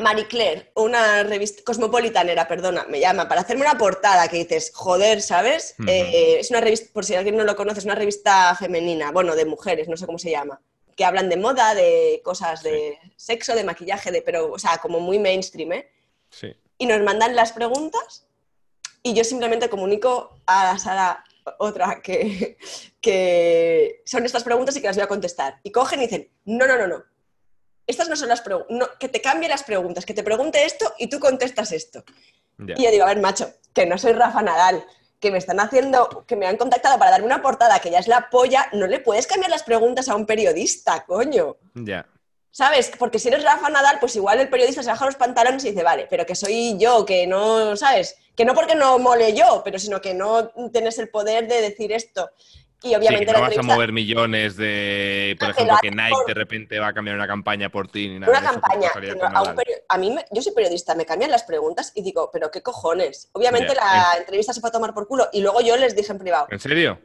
Marie Claire, una revista cosmopolitanera, perdona, me llama para hacerme una portada que dices, joder, ¿sabes? Eh, es una revista, por si alguien no lo conoce, es una revista femenina, bueno, de mujeres, no sé cómo se llama, que hablan de moda, de cosas de sexo, de maquillaje, de, pero, o sea, como muy mainstream, ¿eh? Sí. y nos mandan las preguntas y yo simplemente comunico a Sara otra que, que son estas preguntas y que las voy a contestar. Y cogen y dicen, no, no, no, no. Estas no son las preguntas, que te cambie las preguntas, que te pregunte esto y tú contestas esto. Y yo digo, a ver, macho, que no soy Rafa Nadal, que me están haciendo, que me han contactado para darme una portada que ya es la polla, no le puedes cambiar las preguntas a un periodista, coño. Ya. ¿Sabes? Porque si eres Rafa Nadal, pues igual el periodista se baja los pantalones y dice, vale, pero que soy yo, que no, ¿sabes? Que no porque no mole yo, pero sino que no tienes el poder de decir esto. Y obviamente sí, no vas a mover millones de, por Ah, ejemplo, lo que Nike por- de repente va a cambiar una campaña por ti ni nada. una campaña. no- a, un Nadal. peri- a mí, me- yo soy periodista, me cambian las preguntas y digo, pero qué cojones. Obviamente la entrevista se fue a tomar por culo y luego yo les dije en privado, ¿En serio?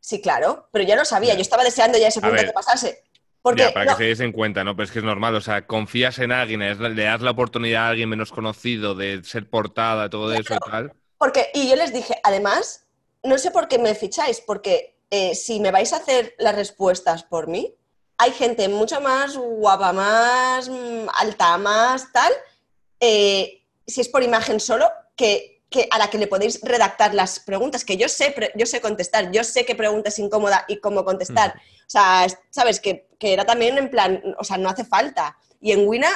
sí, claro, pero ya lo sabía, yo estaba deseando ya ese punto que pasase. Porque Ya, para no, que se des en cuenta, ¿no? Pero es que es normal, o sea, confías en alguien, es- le das la oportunidad a alguien menos conocido de ser portada, todo eso y tal. Porque, y yo les dije, además, no sé por qué me ficháis, porque eh, si me vais a hacer las respuestas por mí, hay gente mucho más guapa, más mm, alta, más tal, eh, si es por imagen solo, que, que a la que le podéis redactar las preguntas, que yo sé, yo sé contestar, yo sé qué pregunta es incómoda y cómo contestar. O sea, es- sabes, que, que era también en plan, o sea, no hace falta. Y en Wina,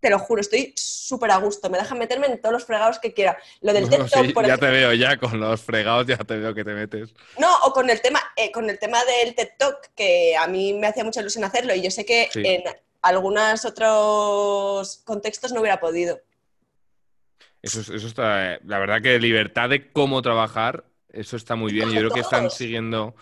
te lo juro, estoy súper a gusto, me dejan meterme en todos los fregados que quiera. Lo del [LAUGHS] Bueno, TED sí, por ya ejemplo. te veo ya con los fregados, ya te veo que te metes. No, o con el tema, eh, con el tema del TED Talk, que a mí me hacía mucha ilusión hacerlo y yo sé que Sí. en algunos otros contextos no hubiera podido. Eso, es- eso está, la verdad que libertad de cómo trabajar, eso está muy bien. Y yo creo que están siguiendo,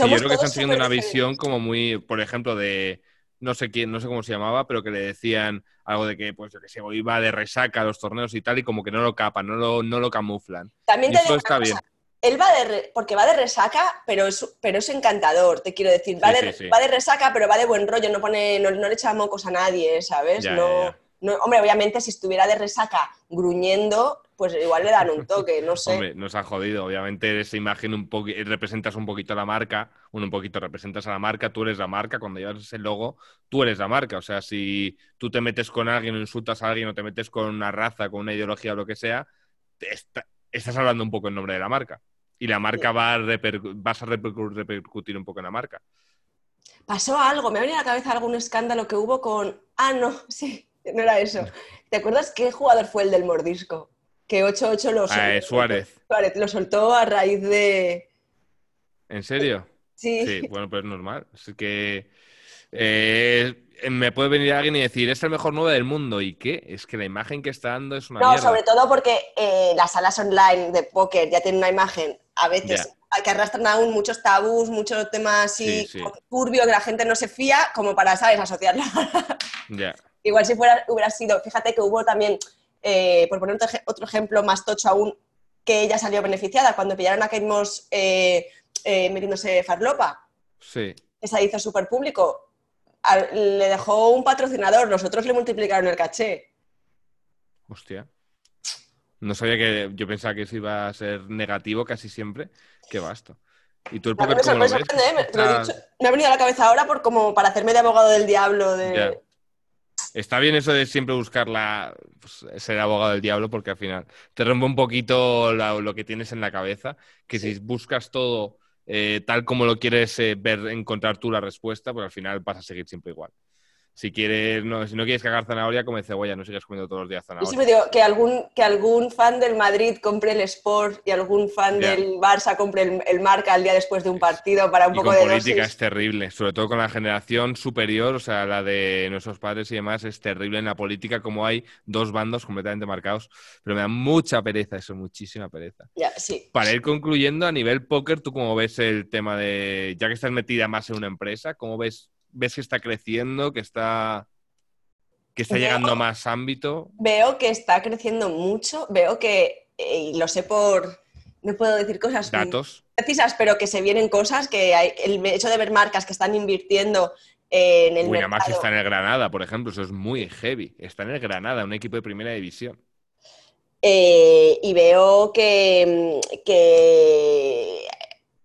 Y yo creo que están siguiendo una visión como muy, por ejemplo, de no sé quién, no sé cómo se llamaba, pero que le decían algo de que, pues yo que sé, iba de resaca a los torneos y tal, y como que no lo capan, no lo, no lo camuflan. También Y te está bien. Él va de re- porque va de resaca, pero es, pero es encantador, te quiero decir. Va, Sí, de, sí, sí. va de resaca, pero va de buen rollo, no pone, no, no le echa mocos a nadie, ¿sabes? Ya, no, ya, ya. No- hombre, obviamente si estuviera de resaca gruñendo, pues igual le dan un [LAUGHS] toque, no sé. Hombre, nos ha jodido. Obviamente esa imagen un poco representas un poquito a la marca, un poquito representas a la marca, tú eres la marca, cuando llevas ese logo, tú eres la marca. O sea, si tú te metes con alguien o insultas a alguien o te metes con una raza, con una ideología o lo que sea, está- estás hablando un poco en nombre de la marca. Y la marca va a vas a repercu- repercutir un poco en la marca. Pasó algo, me ha venido a la cabeza algún escándalo que hubo con... Ah, no, [LAUGHS] sí, no era eso. ¿Te acuerdas qué jugador fue el del mordisco? Que 8-8 lo, Ah, eh, Suárez. Suárez lo soltó a raíz de... ¿En serio? Sí, Sí, bueno, pues es normal. Es que eh, me puede venir alguien y decir, es el mejor 9 del mundo. ¿Y qué? Es que la imagen que está dando es una no, mierda. sobre todo porque eh, las salas online de póker ya tienen una imagen a veces que arrastran aún muchos tabús, muchos temas así Sí, sí. turbios que la gente no se fía como para, ¿sabes?, asociarla. Ya. Igual si fuera, hubiera sido, fíjate que hubo también, eh, por poner otro, ej- otro ejemplo más tocho aún, que ella salió beneficiada cuando pillaron a Kate Moss eh, eh, metiéndose farlopa. Sí. Esa hizo súper público. Le dejó un patrocinador, los otros le multiplicaron el caché. Hostia. No sabía que. Yo pensaba que eso iba a ser negativo casi siempre. Qué basto. ¿Y tú el póker me cómo lo sorprende, ves? ¿eh? Me- te lo he Está- dicho. Me ha venido a la cabeza ahora por como para hacerme de abogado del diablo. De... Está bien eso de siempre buscar la, pues, ser abogado del diablo, porque al final te rompe un poquito la- lo que tienes en la cabeza. Que Sí. si buscas todo eh, tal como lo quieres eh, ver, encontrar tú la respuesta, pues al final vas a seguir siempre igual. Si quieres, no, si no quieres cagar zanahoria, come cebolla, no sigas comiendo todos los días Yo zanahoria. siempre digo que algún, que algún fan del Madrid compre el Sport y algún fan del Barça compre el, el Marca al día después de un partido para un Y poco con de política dosis. es terrible, sobre todo con la generación superior, o sea, la de nuestros padres y demás, es terrible en la política como hay dos bandos completamente marcados. Pero me da mucha pereza eso, muchísima pereza. Sí. Para ir concluyendo, a nivel póker, ¿tú cómo ves el tema de, ya que estás metida más en una empresa, cómo ves, ves que está creciendo, que está, que está Veo- llegando a más ámbito? Veo que está creciendo mucho, veo que, eh, y lo sé por, no puedo decir cosas Datos. precisas, pero que se vienen cosas, que hay, el hecho de ver marcas que están invirtiendo en el Winamax mercado. está en el Granada, por ejemplo, eso es muy heavy. Está en el Granada, un equipo de primera división. Eh, y veo que, que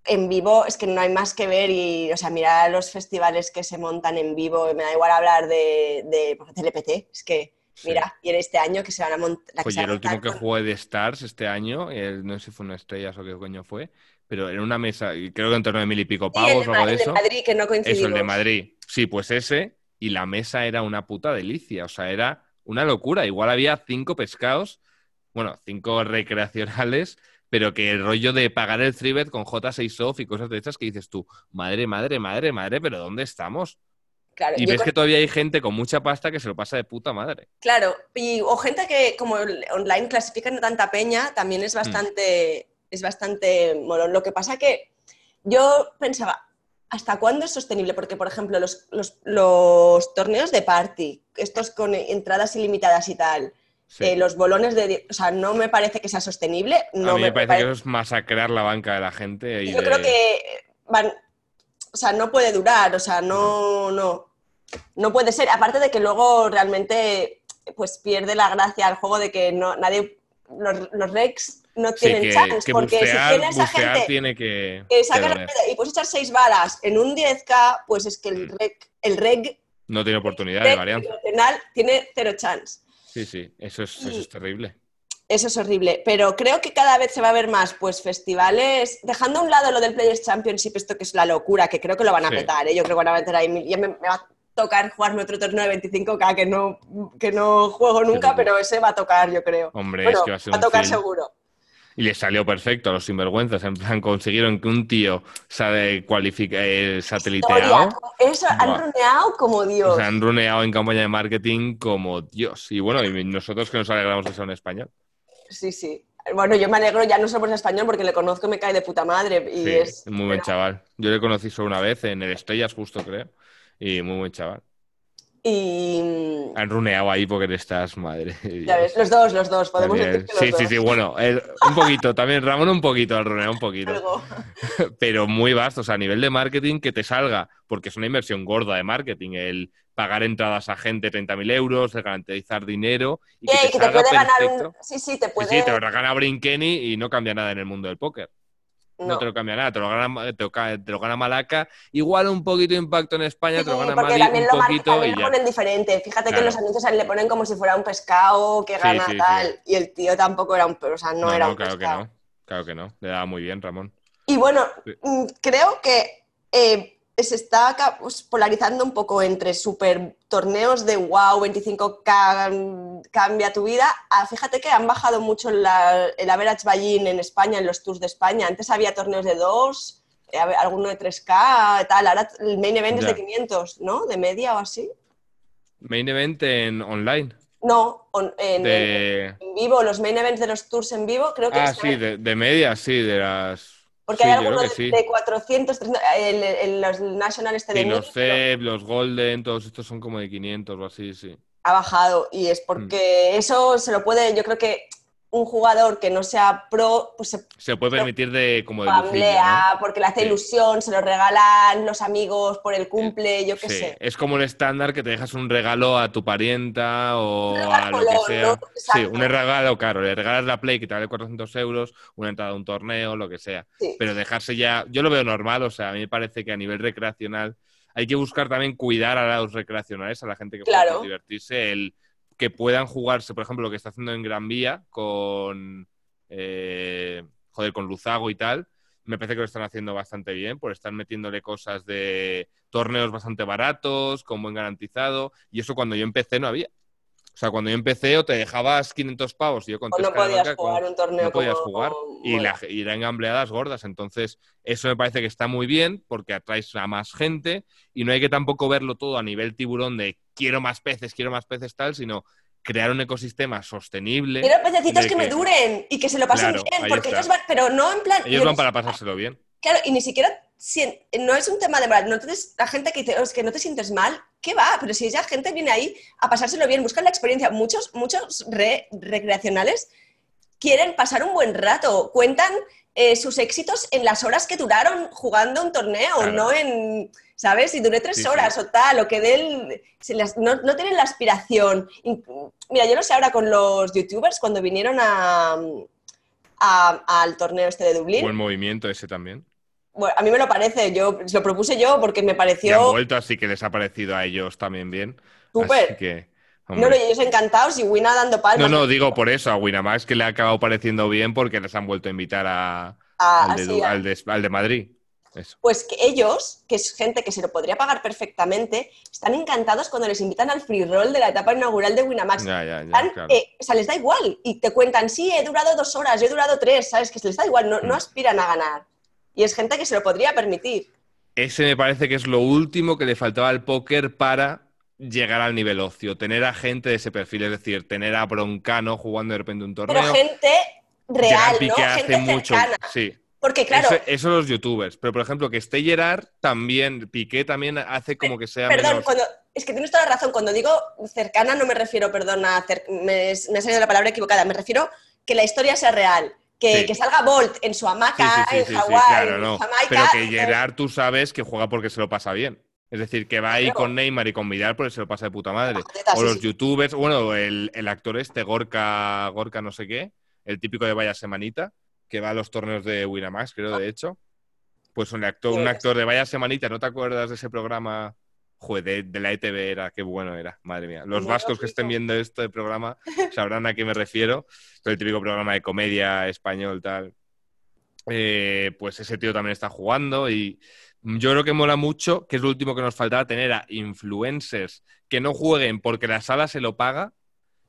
en vivo es que no hay más que ver y, o sea, mirar los festivales que se montan en vivo, me da igual hablar de, de TLPT, es que, Sí. mira, y en este año que se van a montar... Oye, el último que jugué de Stars este año, el- no sé si fue una estrellas o qué coño fue, pero era una mesa, y creo que en torno de mil y pico pavos o algo de el de eso. Madrid, que no coincidimos. Eso, el de Madrid. Sí, pues ese, y la mesa era una puta delicia, o sea, era una locura. Igual había cinco pescados, bueno, cinco [LAUGHS] recreacionales, pero que el rollo de pagar el freebet con J6 off y cosas de estas que dices tú, madre, madre, madre, madre, pero ¿dónde estamos? Claro, Y ves con- que todavía hay gente con mucha pasta que se lo pasa de puta madre. Claro, y, o gente que como online clasifican a tanta peña, también Mm. es bastante, es bastante molón. Lo que pasa que yo pensaba, ¿hasta cuándo es sostenible? Porque, por ejemplo, los, los- los torneos de party, estos con entradas ilimitadas y tal, Sí. eh, los bolones de... O sea, no me parece que sea sostenible. No a mí me parece pare- que eso es masacrar la banca de la gente. Y Yo de- creo que van... O sea, no puede durar, o sea, no, no. No puede ser. Aparte de que luego realmente pues pierde la gracia al juego de que no, nadie... Los, los recs no Sí, tienen que, chance, que porque bufear, si tienes a bufear gente tiene que, que saca la y puedes echar seis balas en un 10k, pues es que el Mm. reg, el reg, No tiene oportunidad de reg varianza. nacional tiene cero chance. Sí, sí, eso es, eso es terrible. Eso es horrible, pero creo que cada vez se va a ver más, pues festivales, dejando a un lado lo del Players Championship, esto que es la locura, que creo que lo van a Sí. petar, ¿eh? yo creo que van a meter ahí, ya me, me va a tocar jugarme otro torneo de 25k que no, que no juego nunca, pero ese va a tocar, yo creo. Hombre, Bueno, es que va a ser va a tocar film. seguro. Y le salió perfecto a los sinvergüenzas. En plan, consiguieron que un tío se eh, sateliteado. Eso, han runeado como Dios. Se han runeado en campaña de marketing como Dios. Y bueno, y nosotros que nos alegramos de ser en español. Sí, sí. Bueno, yo me alegro ya no solo por ser español, porque le conozco y me cae de puta madre. Y Sí, es, muy buen pero- chaval. Yo le conocí solo una vez en el Estrellas, justo creo. Y muy buen chaval. Y Han runeado ahí porque estás madre. ya ves, los dos, los dos, podemos decir que los Sí, dos. sí, sí, bueno, el- un poquito, también Ramón un poquito, al runeo un poquito. Algo. [LAUGHS] pero muy vasto, o sea, a nivel de marketing que te salga, porque es una inversión gorda de marketing, el pagar entradas a gente 30.000 euros, el garantizar dinero y que te que te salga puede ganar un... Sí, sí, te puede... sí, te lo gana Brinkeni y no cambia nada en el mundo del póker. No, No. te lo cambia nada, te lo gana, te lo, ca- te lo gana Malaca. Igual un poquito de impacto en España, te lo Sí, gana Madrid también un lo, poquito también y lo ya. ponen diferente. Fíjate que en los anuncios le ponen como si fuera un pescado que Sí, gana sí, sí. tal. Y el tío tampoco era un... O sea, no, No, era no, un claro que pescado. no. Claro que no. Le daba muy bien, Ramón. Y bueno, Sí. mm, creo que eh, se está pues, polarizando un poco entre super torneos de wow, 25k, mm, cambia tu vida. a- fíjate que han bajado mucho la- el average buy-in en España, en los tours de España. Antes había torneos de 2, eh, alguno de 3k, tal. Ahora el main event es de 500, ¿no? De media o así. Main event en online. No, on- en, De... en vivo, los main events de los tours en vivo, creo que Ah, sí, de, de media, sí, de las. Porque sí, hay algunos sí. de 400, 300, el, el- los National este de Sí, los 1000, pero CEP, los Golden, todos estos son como de 500 o así, sí. ha bajado y es porque eso se lo puede, yo creo que un jugador que no sea pro, pues se Se puede permitir de como de famblea porque le hace Sí. ilusión, se lo regalan los amigos por el cumple, yo qué Sí, sé. es como un estándar que te dejas un regalo a tu parienta o a lo que sea. ¿no? Sí, un regalo caro. Le regalas la Play que te vale 400 euros, una entrada a un torneo, lo que sea. Sí. Pero dejarse ya, yo lo veo normal, o sea, a mí me parece que a nivel recreacional hay que buscar también cuidar a los recreacionales, a la gente que Claro. por divertirse, el que puedan jugarse, por ejemplo, lo que está haciendo en Gran Vía con, eh, joder, con Luzago y tal. Me parece que lo están haciendo bastante bien, por estar metiéndole cosas de torneos bastante baratos, con buen garantizado, y eso cuando yo empecé no había. O sea, cuando yo empecé o te dejabas 500 pavos y yo con O no 3K de podías banca, jugar un torneo no podías como- jugar y, mola. la- y eran gambleadas gordas. Entonces, eso me parece que está muy bien porque atraes a más gente y no hay que tampoco verlo todo a nivel tiburón de quiero más peces, quiero más peces tal, sino crear un ecosistema sostenible. Quiero pececitos de que me que- duren y que se lo pasen Claro, bien, porque ellos van, pero no en plan... Ellos van para pasárselo bien. Claro, y ni siquiera, si- no es un tema de moral, no entonces la gente que dice, "Oh, es que no te sientes mal, ¿qué va? Pero si esa gente viene ahí a pasárselo bien, buscan la experiencia, muchos, muchos re- recreacionales quieren pasar un buen rato, cuentan eh, sus éxitos en las horas que duraron jugando un torneo, Claro. no en, ¿sabes? Si duré tres Sí, sí. horas o tal, o que del, se las- no, no tienen la aspiración. Mira, yo no sé ahora con los youtubers cuando vinieron a, a- al torneo este de Dublín. Buen movimiento ese también. Bueno, a mí me lo parece, yo lo propuse yo porque me Y han pareció vuelto, así que les ha parecido a ellos también bien. súper. Así que, No, hombre. no, y ellos encantados y Wina dando palmas. No, no, digo por eso a Winamax que le ha acabado pareciendo bien porque les han vuelto a invitar a, a- al, de, así, al de- al de Madrid. Eso. Pues que ellos, que es gente que se lo podría pagar perfectamente, están encantados cuando les invitan al free roll de la etapa inaugural de Winamax. Ya, ya, ya, Están, claro. eh, o sea, les da igual. Y te cuentan, sí, he durado dos horas, yo he durado tres, ¿sabes? Que les da igual, no, no Mm. aspiran a ganar. Y es gente que se lo podría permitir. Ese me parece que es lo último que le faltaba al póker para llegar al nivel ocio. Tener a gente de ese perfil, es decir, tener a Broncano jugando de repente un torneo. Pero gente real, ¿no? que hace Gente mucho. Sí, Porque, claro. Eso, los youtubers. Pero, por ejemplo, que esté Gerard también, Piqué también hace como que sea. Perdón, cuando, es que tienes toda la razón. Cuando digo cercana, no me refiero, perdona, me, me ha salido la palabra equivocada. Me refiero que la historia sea real. Que, salga Bolt en su hamaca, en Hawái, en Jamaica. Pero que Gerard tú sabes que juega porque se lo pasa bien. Es decir, que va ahí con Neymar y con Vidal porque se lo pasa de puta madre. o los youtubers, bueno, el, el, actor este, Gorka, Gorka no sé qué, el típico de Vaya Semanita, que va a los torneos de Winamax, creo, de hecho. Pues un actor, un actor de Vaya Semanita, ¿no te acuerdas de ese programa? Joder, de, la ETV era, qué bueno era, madre mía. Los vascos que estén viendo este programa [LAUGHS] sabrán a qué me refiero. el típico programa de comedia español, tal. Eh, pues ese tío también está jugando y yo creo que mola mucho, que es lo último que nos faltaba tener a influencers que no jueguen porque la sala se lo paga,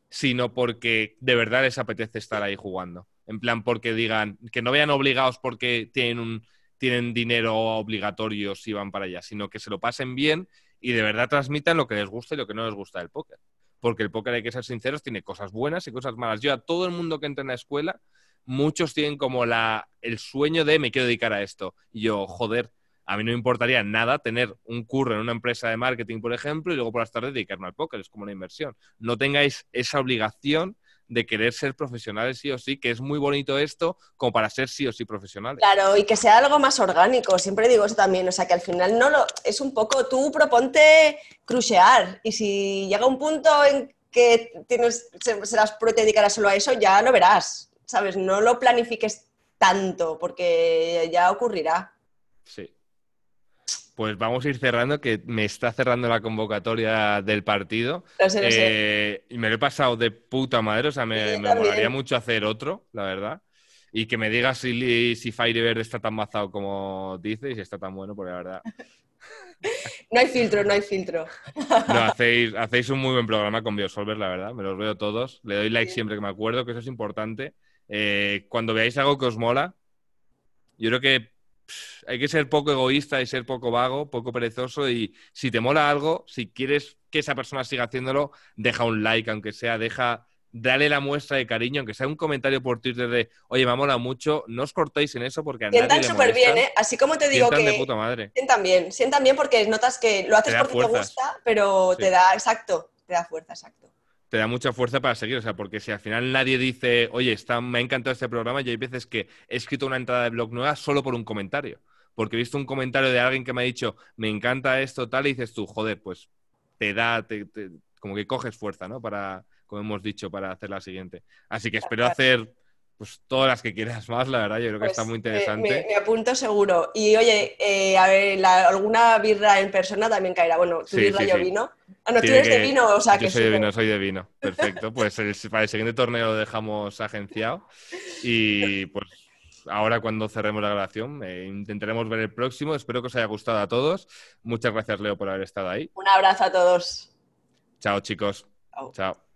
sino porque de verdad les apetece estar ahí jugando. En plan, porque digan, que no vean obligados porque tienen, un, tienen dinero obligatorio si van para allá, sino que se lo pasen bien y de verdad transmitan lo que les gusta y lo que no les gusta del póker. Porque el póker, hay que ser sinceros, tiene cosas buenas y cosas malas. Yo a todo el mundo que entra en la escuela, muchos tienen como la, el sueño de me quiero dedicar a esto. Y yo, joder, a mí no me importaría nada tener un curro en una empresa de marketing, por ejemplo, y luego por las tardes dedicarme al póker, es como una inversión. No tengáis esa obligación de querer ser profesionales sí o sí, que es muy bonito esto como para ser sí o sí profesionales. Claro, y que sea algo más orgánico, siempre digo eso también, o sea, que al final no lo es un poco tú proponte crucear y si llega un punto en que tienes serás pro te dedicarás solo a eso, ya lo verás, ¿sabes? No lo planifiques tanto porque ya ocurrirá. Sí. Pues vamos a ir cerrando, que me está cerrando la convocatoria del partido. Eh, y me lo he pasado de puta madre, o sea, me, molaría mucho hacer otro, la verdad. Y que me digas si, si Firebird está tan mazado como dice y si está tan bueno, porque la verdad. [LAUGHS] No hay filtro, no hay filtro. No, hacéis, hacéis un muy buen programa con Biosolver, la verdad. Me los veo todos. Le doy like siempre que me acuerdo, que eso es importante. Eh, cuando veáis algo que os mola, yo creo que hay que ser poco egoísta y ser poco vago, poco perezoso y si te mola algo, si quieres que esa persona siga haciéndolo, deja un like, aunque sea, deja, dale la muestra de cariño, aunque sea un comentario por Twitter de, oye, me mola mucho, no os cortéis en eso porque a Sientan súper bien, ¿eh? Así como te digo que... de puta madre. Sientan bien, sientan bien porque notas que lo haces porque te gusta, pero te da, exacto, te da fuerza, exacto te da mucha fuerza para seguir. O sea, porque si al final nadie dice, oye, está, me ha encantado este programa, y hay veces que he escrito una entrada de blog nueva solo por un comentario. Porque he visto un comentario de alguien que me ha dicho, me encanta esto, tal, y dices tú, joder, pues te da, te, como que coges fuerza, ¿no? Para, como hemos dicho, para hacer la siguiente. Así que espero hacer pues todas las que quieras más, la verdad, yo creo que está pues, muy interesante. Me, apunto seguro. Y oye, eh, a ver, alguna birra en persona también caerá. Bueno, tu birra yo vino. Ah, no, tú eres de vino, o sea yo soy de vino, soy de vino. Perfecto. [LAUGHS] Pues para el siguiente torneo lo dejamos agenciado. Y pues ahora cuando cerremos la grabación eh, intentaremos ver el próximo. Espero que os haya gustado a todos. Muchas gracias, Leo, por haber estado ahí. Un abrazo a todos. Chao, chicos. Chao.